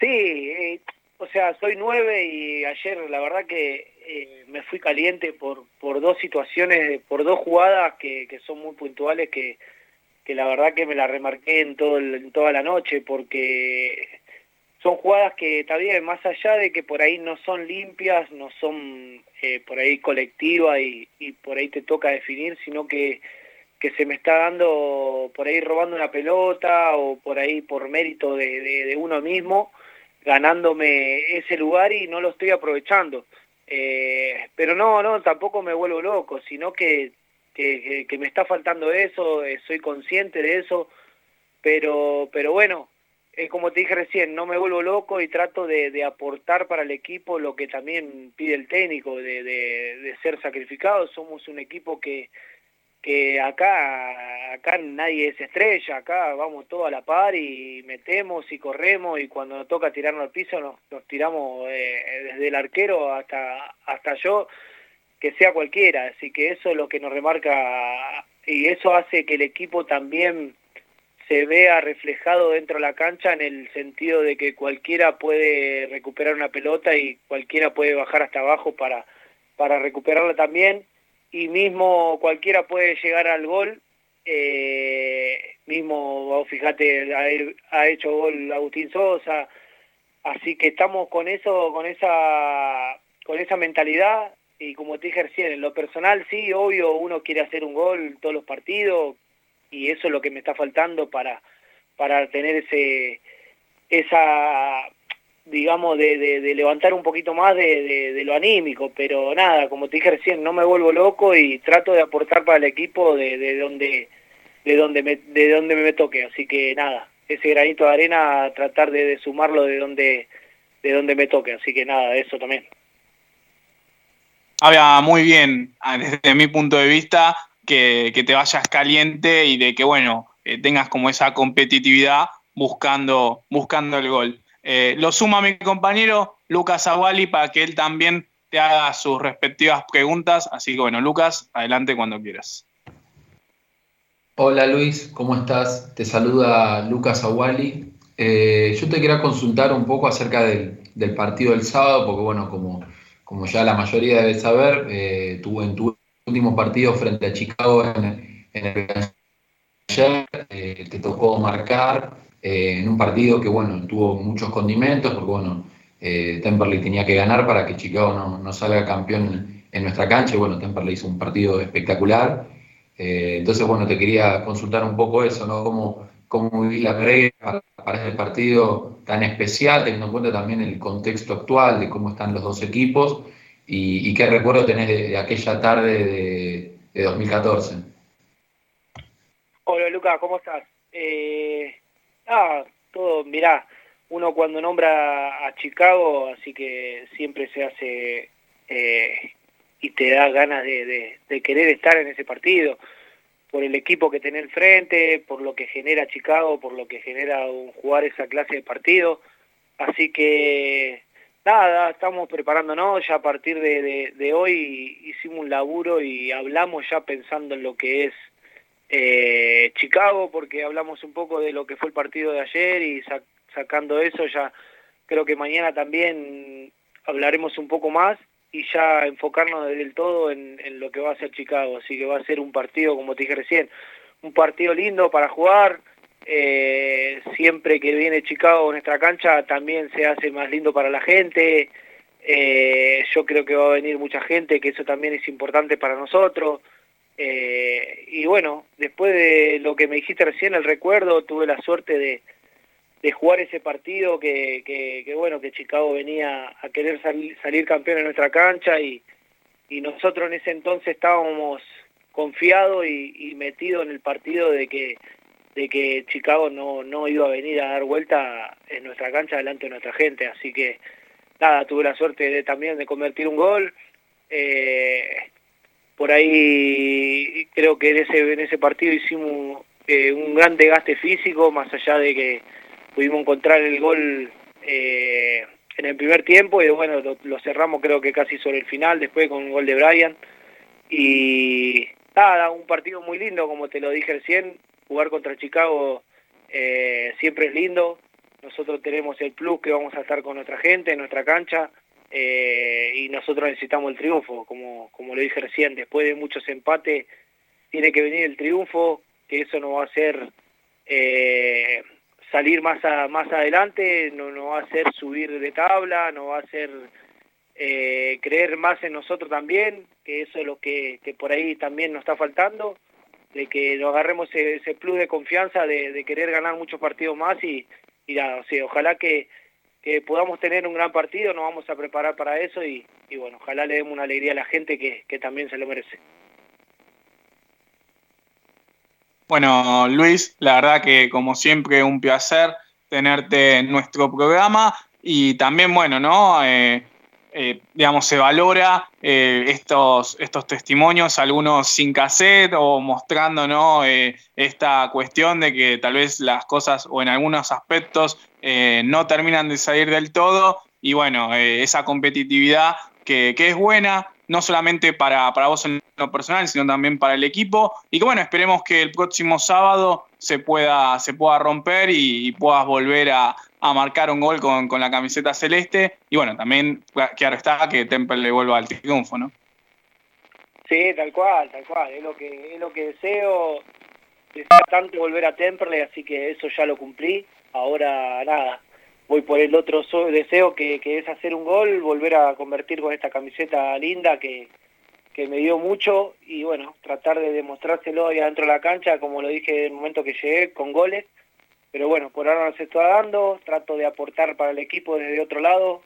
Sí, eh, o sea, soy nueve y ayer la verdad que eh, me fui caliente por, por dos situaciones, por dos jugadas que, que son muy puntuales que, que la verdad que me la remarqué en, todo en toda la noche porque son jugadas que bien, más allá de que por ahí no son limpias, no son eh, por ahí colectivas y, y, por ahí te toca definir, sino que, que se me está dando por ahí robando una pelota o por ahí por mérito de, de, uno mismo, ganándome ese lugar y no lo estoy aprovechando. Eh, pero no, no, tampoco me vuelvo loco, sino que, que, que me está faltando eso, eh, soy consciente de eso, pero, pero bueno, es como te dije recién, no me vuelvo loco y trato de, aportar para el equipo lo que también pide el técnico, de, de, ser sacrificado. Somos un equipo que, que acá, acá nadie es estrella, acá vamos todos a la par y metemos y corremos y cuando nos toca tirarnos al piso nos, nos tiramos eh, desde el arquero hasta, hasta yo, que sea cualquiera. Así que eso es lo que nos remarca y eso hace que el equipo también se vea reflejado dentro de la cancha en el sentido de que cualquiera puede recuperar una pelota y cualquiera puede bajar hasta abajo para, para recuperarla también. Y mismo cualquiera puede llegar al gol. Eh, mismo fíjate ha, ha, hecho gol Agustín Sosa. Así que estamos con eso con esa con esa mentalidad. Y como te dije recién en lo personal sí obvio uno quiere hacer un gol todos los partidos y eso es lo que me está faltando para, para tener ese esa digamos de, de, levantar un poquito más de, de, lo anímico. Pero nada como te dije recién no me vuelvo loco y trato de aportar para el equipo de, donde de donde me de donde me toque. Así que nada ese granito de arena tratar de, sumarlo de donde de donde me toque. Así que nada eso también. Habla muy bien desde mi punto de vista que, te vayas caliente y de que, bueno, eh, tengas como esa competitividad buscando, buscando el gol. Eh, lo suma mi compañero Lucas Aguali para que él también te haga sus respectivas preguntas. Así que bueno, Lucas, adelante cuando quieras. Hola Luis, ¿cómo estás? Te saluda Lucas Aguali. Eh, yo te quería consultar un poco acerca del, partido del sábado, porque bueno, como, como ya la mayoría debe saber, eh, en tu último partido frente a Chicago en, el ayer, eh, te tocó marcar eh, en un partido que bueno, tuvo muchos condimentos, porque bueno, eh, Temperley tenía que ganar para que Chicago no, no salga campeón en nuestra cancha, y bueno, Temperley hizo un partido espectacular. entonces, bueno, te quería consultar un poco eso, ¿no? ¿Cómo, cómo vivís la previa para, para este partido tan especial, teniendo en cuenta también el contexto actual de cómo están los dos equipos ¿Y, qué recuerdo tenés de, aquella tarde de, 2014? Hola Luca, ¿cómo estás? Eh, ah, todo, mirá, uno cuando nombra a Chicago, así que siempre se hace eh, y te da ganas de, querer estar en ese partido, por el equipo que tiene frente, por lo que genera Chicago, por lo que genera un, jugar esa clase de partido. Así que nada, estamos preparándonos, ya a partir de, hoy hicimos un laburo y hablamos ya pensando en lo que es eh, Chicago, porque hablamos un poco de lo que fue el partido de ayer y sacando eso ya creo que mañana también hablaremos un poco más y ya enfocarnos del todo en, en lo que va a ser Chicago, así que va a ser un partido, como te dije recién, un partido lindo para jugar, eh, siempre que viene Chicago a nuestra cancha también se hace más lindo para la gente. Eh, yo creo que va a venir mucha gente, que eso también es importante para nosotros. Eh, y bueno, después de lo que me dijiste recién, el recuerdo, tuve la suerte de, de jugar ese partido que, que, bueno, que Chicago venía a querer salir campeón en nuestra cancha y, y nosotros en ese entonces estábamos confiados y, y metidos en el partido de que de que Chicago no, no iba a venir a dar vuelta en nuestra cancha delante de nuestra gente. Así que nada, tuve la suerte de, también de convertir un gol. Eh, por ahí creo que en ese, en ese partido hicimos eh, un gran desgaste físico, más allá de que pudimos encontrar el gol eh, en el primer tiempo y bueno, lo, cerramos creo que casi sobre el final, después con un gol de Brian. Y nada, un partido muy lindo, como te lo dije recién, jugar contra Chicago eh, siempre es lindo. Nosotros tenemos el plus que vamos a estar con nuestra gente en nuestra cancha eh, y nosotros necesitamos el triunfo, como, como lo dije recién, después de muchos empates tiene que venir el triunfo, que eso nos va a hacer eh, salir más, más adelante, no nos va a hacer subir de tabla, nos va a hacer creer más en nosotros también, que eso es lo que por ahí también nos está faltando de que nos agarremos ese, plus de confianza de, querer ganar muchos partidos más y, y nada, ojalá que, podamos tener un gran partido, nos vamos a preparar para eso y, bueno, ojalá le demos una alegría a la gente que, que también se lo merece. Bueno, Luis, la verdad que como siempre un placer tenerte en nuestro programa y también, bueno, ¿no? Eh, eh, digamos, se valora eh, estos, estos testimonios, algunos sin cassette o mostrando ¿no? Eh, esta cuestión de que tal vez las cosas o en algunos aspectos no terminan de salir del todo y bueno, esa competitividad que, que, es buena, no solamente para, para vos en lo personal, sino también para el equipo y que bueno, esperemos que el próximo sábado se pueda, se pueda romper y puedas volver a, a marcar un gol con, la camiseta celeste. Y bueno, también, claro está, que Temple le vuelva al triunfo, ¿no? Sí, tal cual, tal cual. Es lo que, es lo que deseo. Deseo tanto volver a Temple, así que eso ya lo cumplí. Ahora, nada, voy por el otro deseo que, que es hacer un gol, volver a convertir con esta camiseta linda que, que me dio mucho y bueno, tratar de demostrárselo ahí adentro de la cancha, como lo dije en el momento que llegué, con goles pero bueno, por ahora no se está dando, trato de aportar para el equipo desde otro lado.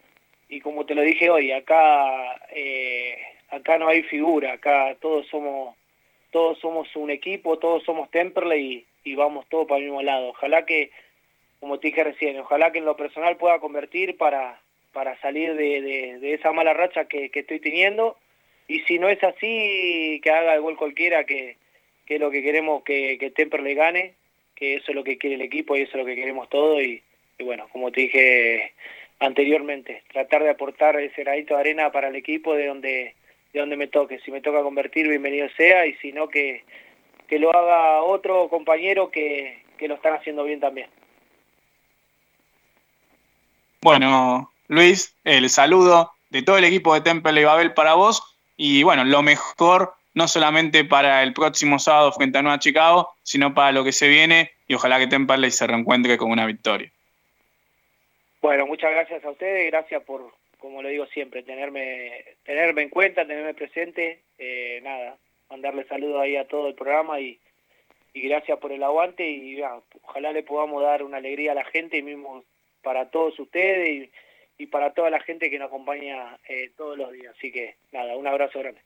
Y como te lo dije hoy, acá eh, acá no hay figura, acá todos somos todos somos un equipo, todos somos Temperley y, vamos todos para el mismo lado. Ojalá que, como te dije recién, ojalá que en lo personal pueda convertir para, para salir de, de, esa mala racha que, que, estoy teniendo. Y si no es así, que haga el gol cualquiera, que, que es lo que queremos que, que Temperley gane que eso es lo que quiere el equipo y eso es lo que queremos todos y, bueno, como te dije anteriormente, tratar de aportar ese granito de arena para el equipo de donde de donde me toque, si me toca convertir, bienvenido sea y si no que, que lo haga otro compañero que, que lo están haciendo bien también. Bueno, Luis, el saludo de todo el equipo de Temple y Babel para vos y bueno, lo mejor no solamente para el próximo sábado frente a Nueva Chicago, sino para lo que se viene y ojalá que Temperley se reencuentre con una victoria. Bueno, muchas gracias a ustedes, gracias por, como lo digo siempre, tenerme, tenerme en cuenta, tenerme presente, eh, nada, mandarle saludos ahí a todo el programa y, gracias por el aguante y ojalá le podamos dar una alegría a la gente y mismo para todos ustedes y, para toda la gente que nos acompaña eh, todos los días. Así que nada, un abrazo grande.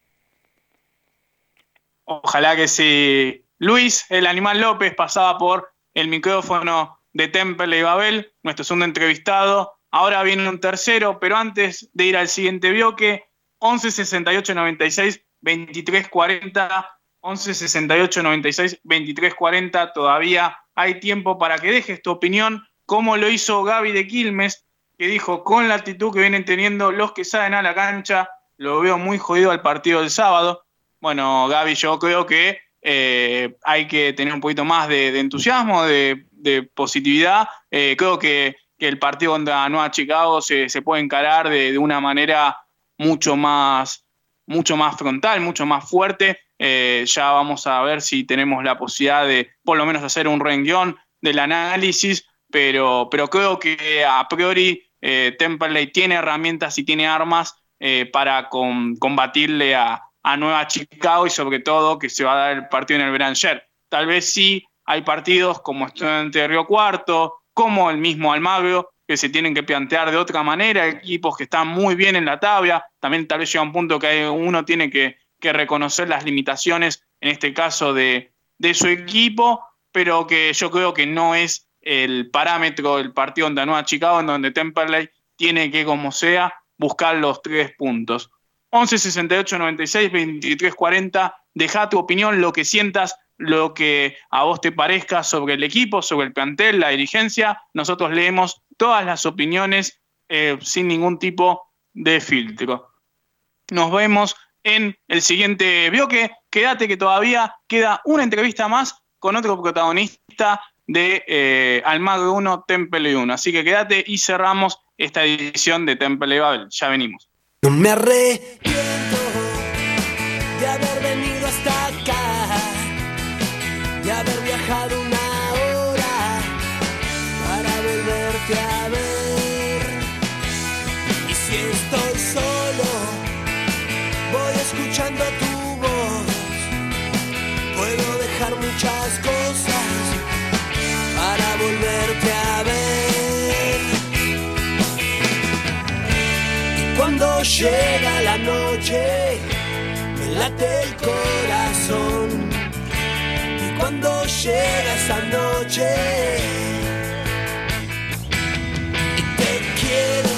Ojalá que si Luis, el animal López, pasaba por el micrófono de Temple y Babel, nuestro segundo entrevistado. Ahora viene un tercero, pero antes de ir al siguiente bloque, 11 68 96 23 40, 11 68 96 23 40, todavía hay tiempo para que dejes tu opinión, como lo hizo Gaby de Quilmes, que dijo con la actitud que vienen teniendo los que salen a la cancha, lo veo muy jodido al partido del sábado. Bueno, Gaby, yo creo que eh, hay que tener un poquito más de, entusiasmo, de, positividad. Eh, creo que, el partido contra Nueva Chicago se, puede encarar de, una manera mucho más, mucho más frontal, mucho más fuerte. Eh, ya vamos a ver si tenemos la posibilidad de por lo menos hacer un renguión del análisis, pero, pero creo que a priori Temperley tiene herramientas y tiene armas para combatirle a, a Nueva Chicago y sobre todo que se va a dar el partido en el Beranger. Tal vez sí hay partidos como Estudiante de Río Cuarto, como el mismo Almagro, que se tienen que plantear de otra manera, equipos que están muy bien en la tabla, también tal vez llega un punto que uno tiene que, reconocer las limitaciones, en este caso de, su equipo, pero que yo creo que no es el parámetro del partido en Nueva Chicago, en donde Temperley tiene que, como sea, buscar los tres puntos. 11 68 96 23 40. Deja tu opinión, lo que sientas, lo que a vos te parezca sobre el equipo, sobre el plantel, la dirigencia. Nosotros leemos todas las opiniones eh, sin ningún tipo de filtro. Nos vemos en el siguiente bloque. Quédate que todavía queda una entrevista más con otro protagonista de eh, Almagro 1, Temple 1. Así que quédate y cerramos esta edición de Temple Babel. Ya venimos. No me arrepiento de haber venido hasta acá, de haber viajado cuando llega la noche, me late el corazón. Y cuando llega esa noche, te quiero,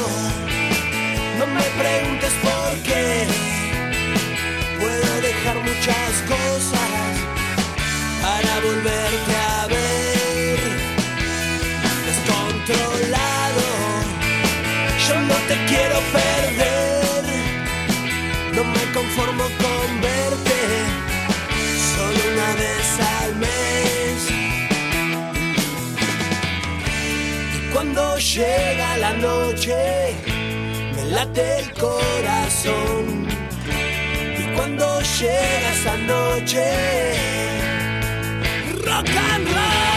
no me preguntes por qué. Puedo dejar muchas cosas para volverte a ver. Descontrolado, yo no te quiero perder. No me conformo con verte solo una vez al mes. Y cuando llega la noche, me late el corazón. Y cuando llega esa noche, rock and roll.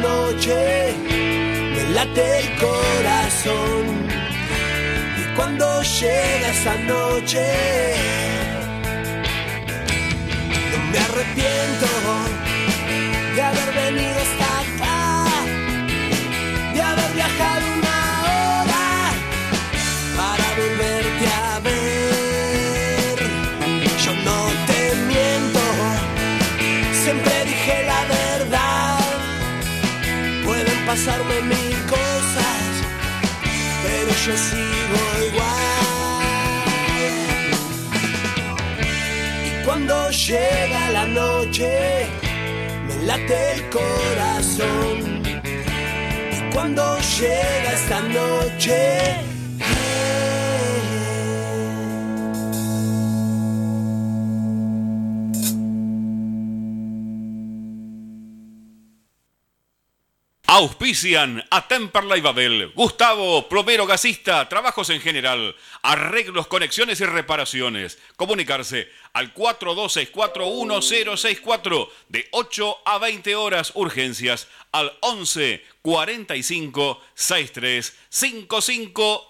Noche, me late el corazón. Y cuando llega esa noche, no me arrepiento de haber venido pasarme mil cosas, pero yo sigo igual. Y cuando llega la noche, me late el corazón. Y cuando llega esta noche, Auspician a Temperley Babel, Gustavo, plomero gasista, trabajos en general, arreglos, conexiones y reparaciones. Comunicarse al 42641064 de 8 a 20 horas, urgencias al 11 45 63 55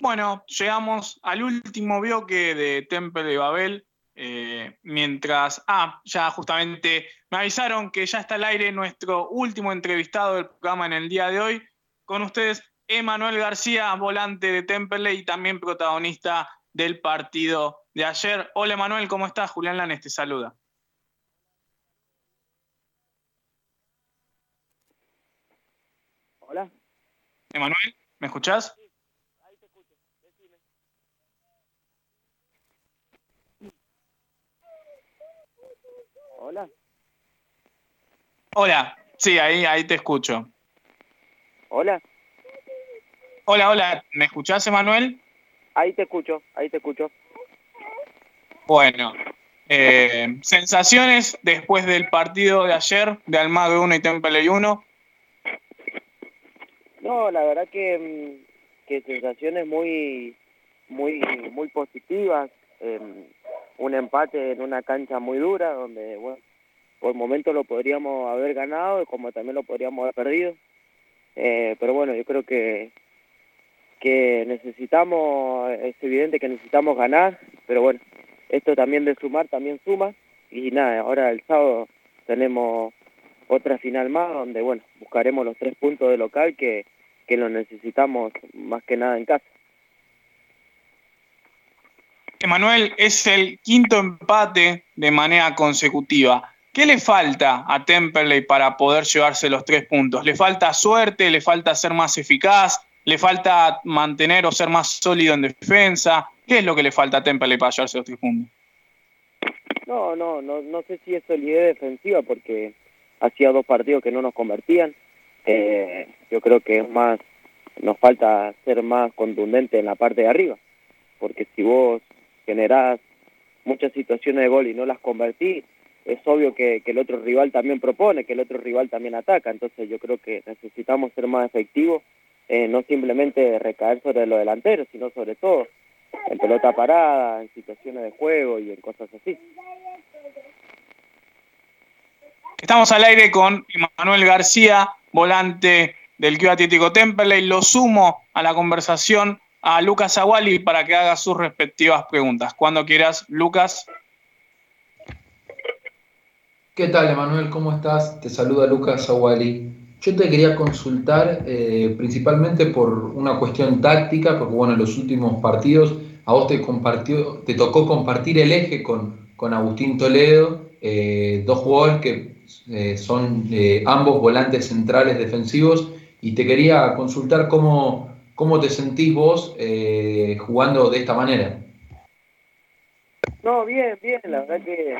bueno, llegamos al último bloque de Temple de Babel. Eh, mientras, ah, ya justamente me avisaron que ya está al aire nuestro último entrevistado del programa en el día de hoy. Con ustedes, Emanuel García, volante de Temple y también protagonista del partido de ayer. Hola Emanuel, ¿cómo estás? Julián Lanes te saluda. Hola. Emanuel, ¿me escuchás? Hola. Hola, sí, ahí, ahí te escucho. Hola. Hola, hola, ¿me escuchás, Emanuel? Ahí te escucho, ahí te escucho. Bueno, eh, sensaciones después del partido de ayer de Almagro 1 y Temple 1. No, la verdad que, mm, que sensaciones muy, muy, muy positivas. Em, un empate en una cancha muy dura, donde, bueno, por momento lo podríamos haber ganado, como también lo podríamos haber perdido. Eh, pero bueno, yo creo que, que necesitamos, es evidente que necesitamos ganar, pero bueno, esto también de sumar también suma. Y nada, ahora el sábado tenemos otra final más, donde bueno, buscaremos los tres puntos de local que, que lo necesitamos más que nada en casa. Emanuel, es el quinto empate de manera consecutiva. ¿Qué le falta a Temperley para poder llevarse los tres puntos? ¿Le falta suerte? ¿Le falta ser más eficaz? ¿Le falta mantener o ser más sólido en defensa? ¿Qué es lo que le falta a Temperley para llevarse los tres puntos? No, no, no, no sé si es solidez defensiva porque hacía dos partidos que no nos convertían. Eh, yo creo que es más, nos falta ser más contundente en la parte de arriba, porque si vos generás muchas situaciones de gol y no las convertís, es obvio que, el otro rival también propone, que el otro rival también ataca, entonces yo creo que necesitamos ser más efectivos, eh, no simplemente recaer sobre los delanteros, sino sobre todo en pelota parada, en situaciones de juego y en cosas así. Estamos al aire con Manuel García, volante del Club Atlético Temperley. Lo sumo a la conversación a Lucas Aguali para que haga sus respectivas preguntas. Cuando quieras, Lucas. ¿Qué tal, Emanuel? ¿Cómo estás? Te saluda Lucas Aguali. Yo te quería consultar eh, principalmente por una cuestión táctica, porque bueno, en los últimos partidos a vos te, compartió, te tocó compartir el eje con, con Agustín Toledo, eh, dos jugadores que eh, son ambos volantes centrales defensivos, y te quería consultar cómo, ¿Cómo te sentís vos eh, jugando de esta manera? No, bien, bien, la verdad que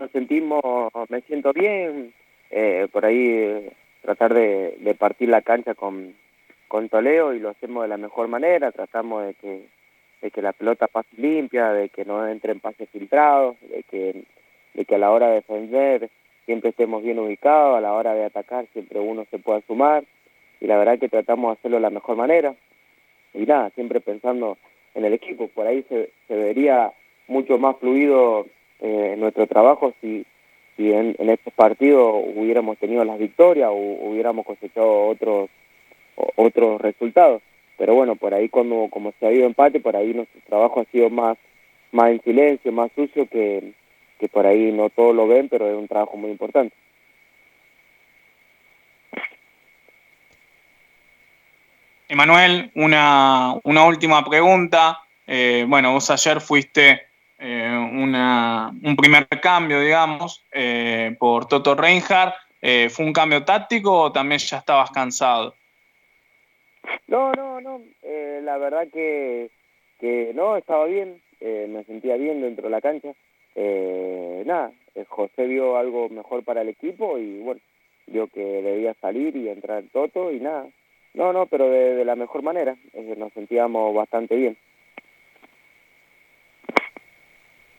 nos sentimos, me siento bien, eh, por ahí tratar de, partir la cancha con, con Toleo y lo hacemos de la mejor manera, tratamos de que, de que la pelota pase limpia, de que no entren pases filtrados, de que, de que a la hora de defender siempre estemos bien ubicados, a la hora de atacar siempre uno se pueda sumar y la verdad que tratamos de hacerlo de la mejor manera y nada, siempre pensando en el equipo. Por ahí se, se vería mucho más fluido eh, nuestro trabajo si, si en, en estos partidos hubiéramos tenido las victorias o hubiéramos cosechado otros otros resultados. Pero bueno, por ahí cuando como se ha ido empate, por ahí nuestro trabajo ha sido más más en silencio, más sucio que, que por ahí no todos lo ven, pero es un trabajo muy importante. Emanuel, una, una última pregunta. Eh, bueno, vos ayer fuiste eh, un primer cambio, digamos, eh, por Toto Reinhardt. ¿Fue un cambio táctico o también ya estabas cansado? No, no, no. la verdad que, que no, estaba bien. me sentía bien dentro de la cancha. nada, José vio algo mejor para el equipo y bueno, vio que debía salir y entrar Toto y nada, no, no, pero de, la mejor manera. nos sentíamos bastante bien.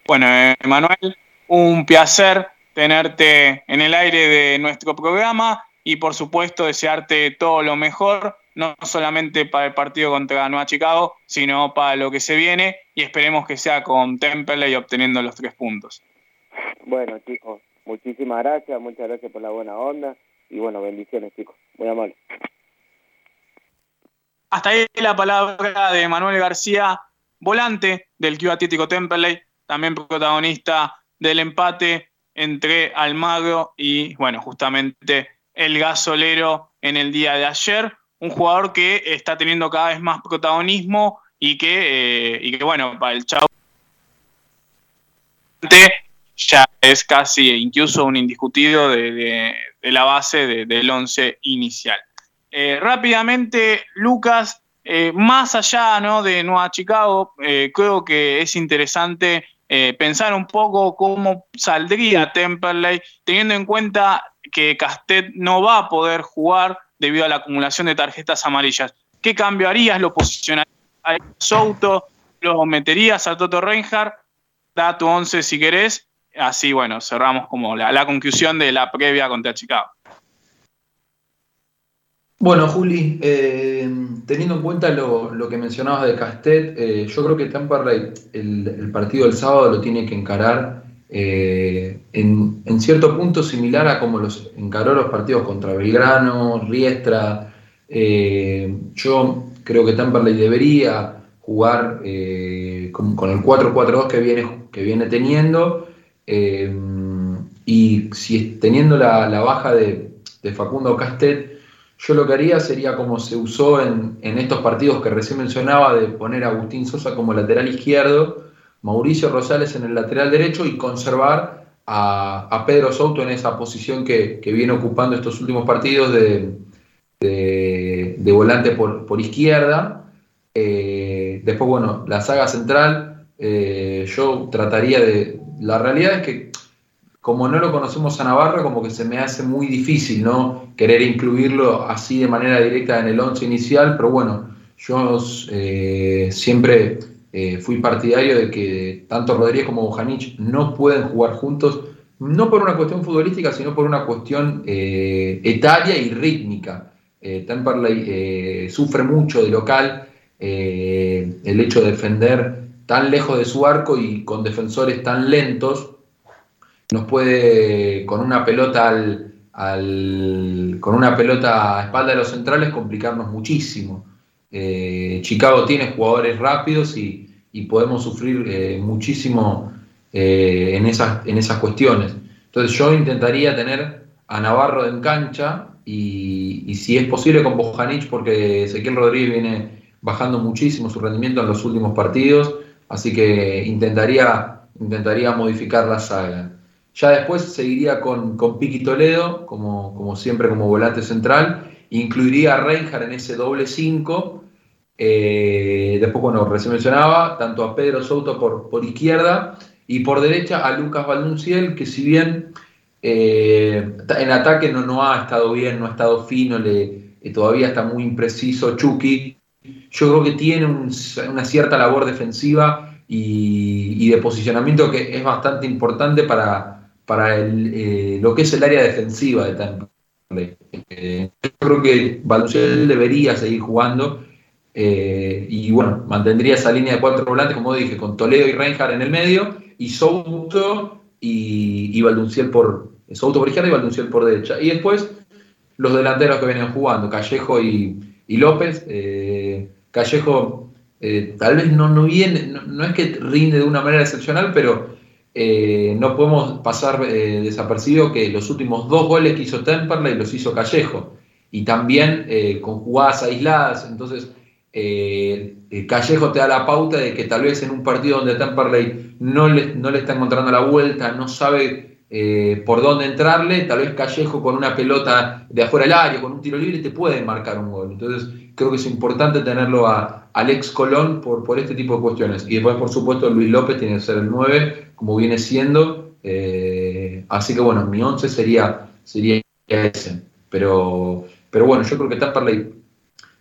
Bueno, Emanuel, un placer tenerte en el aire de nuestro programa y por supuesto desearte todo lo mejor, no solamente para el partido contra Nueva Chicago, sino para lo que se viene y esperemos que sea con Temple y obteniendo los tres puntos. Bueno chicos, muchísimas gracias, muchas gracias por la buena onda y bueno, bendiciones chicos, muy amable. Hasta ahí la palabra de Manuel García, volante del Club Atlético Temperley, también protagonista del empate entre Almagro y, bueno, justamente el gasolero en el día de ayer. Un jugador que está teniendo cada vez más protagonismo y que, eh, y que bueno, para el Chau ya es casi incluso un indiscutido de, la base del once inicial. Eh, rápidamente, Lucas, eh, más allá ¿no? de Nueva Chicago, creo que es interesante pensar un poco cómo saldría Temperley, teniendo en cuenta que Castet no va a poder jugar debido a la acumulación de tarjetas amarillas. ¿Qué cambiarías? ¿Lo posicionarías a Souto? ¿Lo meterías a Toto Reinhardt? Da tu 11 si querés. Así, bueno, cerramos como la, conclusión de la previa contra Chicago. Bueno, Juli, eh, teniendo en cuenta lo, que mencionabas de Castet, eh, yo creo que Temperley el, el partido del sábado lo tiene que encarar eh, en, cierto punto similar a como los encaró los partidos contra Belgrano, Riestra. Yo creo que Temperley debería jugar con, el 4-4-2 que viene, que viene teniendo. y si teniendo la, baja de, Facundo Castet, yo lo que haría sería como se usó en, en estos partidos que recién mencionaba, de poner a Agustín Sosa como lateral izquierdo Mauricio Rosales en el lateral derecho y conservar a, Pedro Souto en esa posición que, viene ocupando estos últimos partidos de, de, volante por, izquierda. Eh, después, bueno, la saga central, eh, yo trataría de... La realidad es que como no lo conocemos a Navarra, como que se me hace muy difícil, ¿no? Querer incluirlo así de manera directa en el once inicial, pero bueno, yo eh, siempre eh, fui partidario de que tanto Rodríguez como Bojanic no pueden jugar juntos, no por una cuestión futbolística, sino por una cuestión eh, etaria y rítmica. Eh, Temperley sufre mucho de local, el hecho de defender tan lejos de su arco y con defensores tan lentos, nos puede, con una pelota al, con una pelota a espalda de los centrales, complicarnos muchísimo. Chicago tiene jugadores rápidos y, y podemos sufrir eh, muchísimo eh, en, esas, en esas cuestiones. Entonces yo intentaría tener a Navarro en cancha y, si es posible con Bojanic, porque Ezequiel Rodríguez viene bajando muchísimo su rendimiento en los últimos partidos, así que intentaría, intentaría modificar la saga. Ya después seguiría con, con Piqui Toledo, como, como siempre como volante central, incluiría a Reinhardt en ese doble 5 eh, después, bueno, recién mencionaba tanto a Pedro Souto por, por izquierda y por derecha a Lucas Valunciel, que si bien eh, en ataque no, no ha estado bien, no ha estado fino, le, eh, todavía está muy impreciso Chucky, yo creo que tiene una cierta labor defensiva y, de posicionamiento que es bastante importante para, para lo que es el área defensiva de Temple. yo creo que Valunciel debería seguir jugando eh, y bueno, mantendría esa línea de cuatro volantes, como dije, con Toledo y Reinhardt en el medio, y Souto y, y por. Souto por izquierda y Valdunciel por derecha. Y después los delanteros que vienen jugando, Callejo y, López. Eh, Callejo eh, tal vez no, no viene, no, es que rinde de una manera excepcional, pero no podemos pasar desapercibido que los últimos dos goles que hizo Temperley los hizo Callejo. Y también con jugadas aisladas, entonces eh, Callejo te da la pauta de que tal vez en un partido donde Temperley no le, no le está encontrando la vuelta, no sabe eh, por dónde entrarle, tal vez Callejo con una pelota de afuera del área, con un tiro libre, te puede marcar un gol. Entonces creo que es importante tenerlo a Alex Colón por, por este tipo de cuestiones. Y después, por supuesto, Luis López tiene que ser el 9, como viene siendo. Eh, así que bueno, mi 11 sería, sería ese. Pero, pero bueno, yo creo que Temperley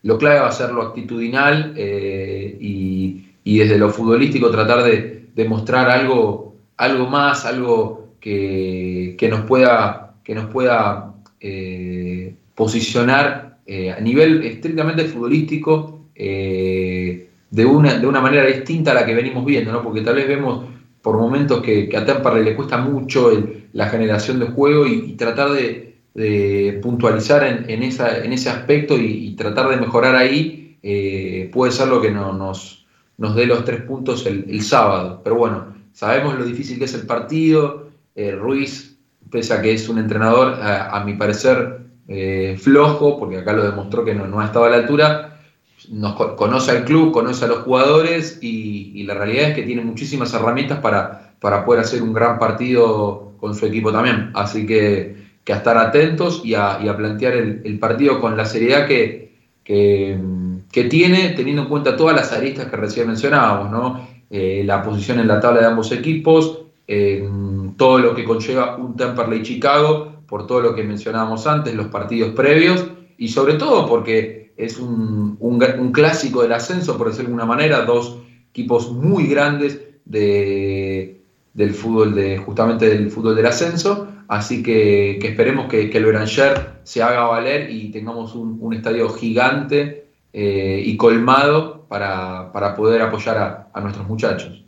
lo clave va a ser lo actitudinal eh, y, desde lo futbolístico tratar de, mostrar algo, algo más, algo que, nos pueda, que nos pueda eh, posicionar a nivel estrictamente futbolístico de, una, de una manera distinta a la que venimos viendo, ¿no? porque tal vez vemos por momentos que, a Temperley le cuesta mucho la generación de juego y tratar de, puntualizar en, esa, en ese aspecto y, tratar de mejorar ahí eh, puede ser lo que nos, nos dé los tres puntos el, sábado. Pero bueno, sabemos lo difícil que es el partido. Eh, Ruiz, pese a que es un entrenador, a, mi parecer, eh, flojo, porque acá lo demostró que no ha estado a la altura, nos conoce al club, conoce a los jugadores y, la realidad es que tiene muchísimas herramientas para, para poder hacer un gran partido con su equipo también. Así que, que a estar atentos y a, plantear el, partido con la seriedad que, que, tiene, teniendo en cuenta todas las aristas que recién mencionábamos, ¿no? Eh, la posición en la tabla de ambos equipos, todo lo que conlleva un Temperley Chicago, por todo lo que mencionábamos antes, los partidos previos, y sobre todo porque es un, un, clásico del ascenso, por decirlo de alguna manera, dos equipos muy grandes de, del fútbol, de, justamente del fútbol del ascenso, así que, esperemos que, que, el Beranger se haga valer y tengamos un, estadio gigante eh, y colmado para, poder apoyar a nuestros muchachos.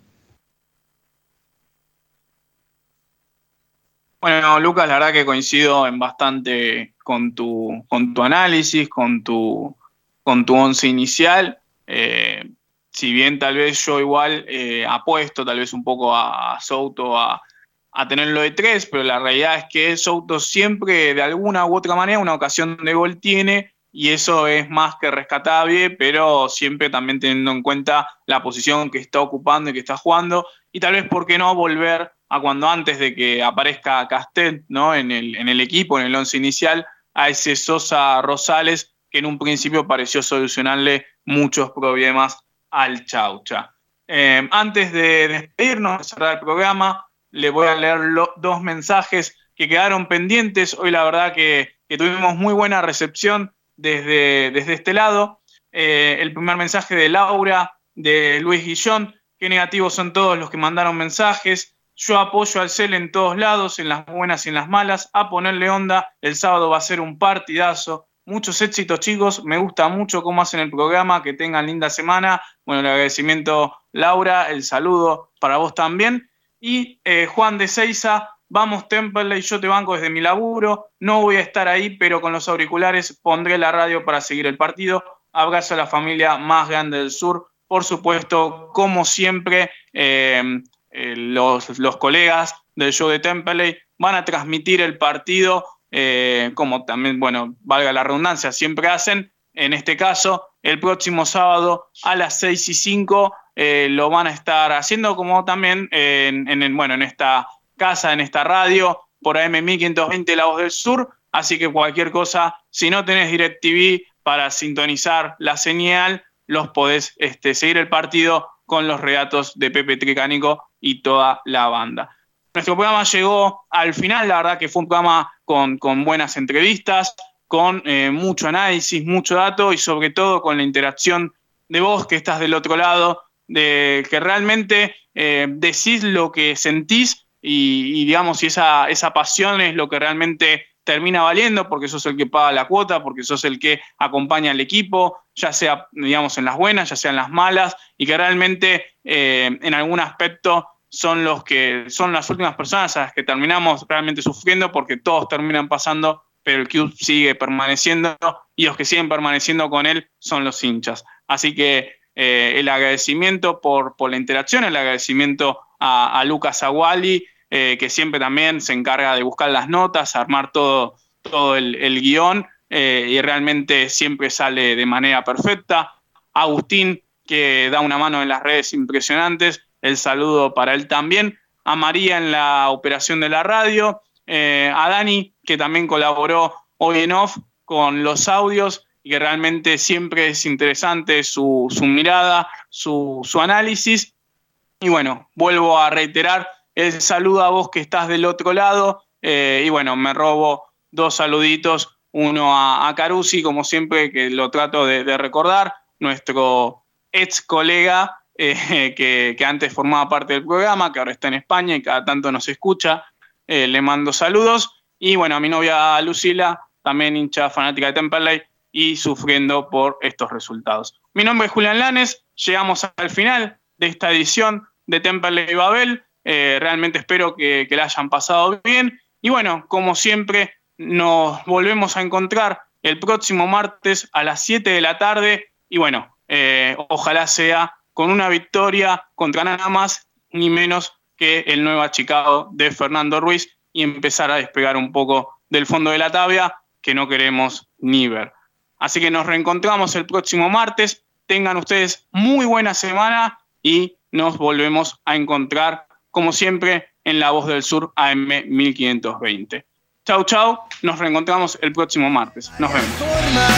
Bueno, Lucas, la verdad que coincido en bastante con tu, con tu análisis, con tu, con tu once inicial. Eh, si bien tal vez yo igual eh, apuesto tal vez un poco a, Souto a, tenerlo de tres, pero la realidad es que Souto siempre de alguna u otra manera una ocasión de gol tiene y eso es más que rescatable, pero siempre también teniendo en cuenta la posición que está ocupando y que está jugando y tal vez, ¿por qué no volver cuando antes de que aparezca Castel ¿no? en, el, en el equipo, en el once inicial, a ese Sosa Rosales que en un principio pareció solucionarle muchos problemas al Chaucha. Eh, antes de despedirnos, de cerrar el programa, le voy a leer dos mensajes que quedaron pendientes. Hoy la verdad que, tuvimos muy buena recepción desde, desde este lado. Eh, el primer mensaje de Laura, de Luis Guillón, qué negativos son todos los que mandaron mensajes. Yo apoyo al CEL en todos lados, en las buenas y en las malas, a ponerle onda. El sábado va a ser un partidazo. Muchos éxitos, chicos. Me gusta mucho cómo hacen el programa. Que tengan linda semana. Bueno, el agradecimiento, Laura. El saludo para vos también. Y eh, Juan de Seiza, vamos Temple, yo te banco desde mi laburo. No voy a estar ahí, pero con los auriculares pondré la radio para seguir el partido. Abrazo a la familia más grande del sur. Por supuesto, como siempre, eh, eh, los, colegas del show de Temple van a transmitir el partido eh, como también, bueno, valga la redundancia, siempre hacen. En este caso, el próximo sábado a las 6 y 5 eh, lo van a estar haciendo como también en, bueno, en esta casa, en esta radio, por AM 1520 La Voz del Sur. Así que cualquier cosa, si no tenés DirecTV para sintonizar la señal, los podés este, seguir el partido con los relatos de Pepe Tricánico y toda la banda. Nuestro programa llegó al final, la verdad que fue un programa con, buenas entrevistas, con eh, mucho análisis, mucho dato y sobre todo con la interacción de vos que estás del otro lado, de que realmente eh, decís lo que sentís y, digamos, si esa, esa pasión es lo que realmente termina valiendo porque sos el que paga la cuota, porque sos el que acompaña al equipo, ya sea, digamos, en las buenas, ya sea en las malas, y que realmente eh, en algún aspecto son los que son las últimas personas a las que terminamos realmente sufriendo porque todos terminan pasando, pero el club sigue permaneciendo y los que siguen permaneciendo con él son los hinchas. Así que eh, el agradecimiento por, por, la interacción, el agradecimiento a, Lucas Aguali, eh, que siempre también se encarga de buscar las notas, armar todo, todo el, guion eh, y realmente siempre sale de manera perfecta. Agustín, que da una mano en las redes impresionantes el saludo para él también, a María en la operación de la radio, eh, a Dani, que también colaboró hoy en off con los audios y que realmente siempre es interesante su, mirada, su, análisis. Y bueno, vuelvo a reiterar el saludo a vos que estás del otro lado. Eh, y bueno, me robo dos saluditos, uno a, a Carusi, como siempre, que lo trato de, recordar, nuestro ex colega eh, que, antes formaba parte del programa, que ahora está en España y cada tanto nos escucha. Eh, le mando saludos. Y bueno, a mi novia Lucila, también hincha fanática de Temperley y sufriendo por estos resultados. Mi nombre es Julián Lanes, llegamos al final de esta edición de Temperley Babel. Eh, realmente espero que, la hayan pasado bien. Y bueno, como siempre, nos volvemos a encontrar el próximo martes a las 7 de la tarde Y bueno, eh, ojalá sea con una victoria contra nada más ni menos que el Nueva Chicago de Fernando Ruiz y empezar a despegar un poco del fondo de la tabla que no queremos ni ver. Así que nos reencontramos el próximo martes. Tengan ustedes muy buena semana y nos volvemos a encontrar, como siempre, en La Voz del Sur AM 1520. Chau, chau. Nos reencontramos el próximo martes. Nos vemos.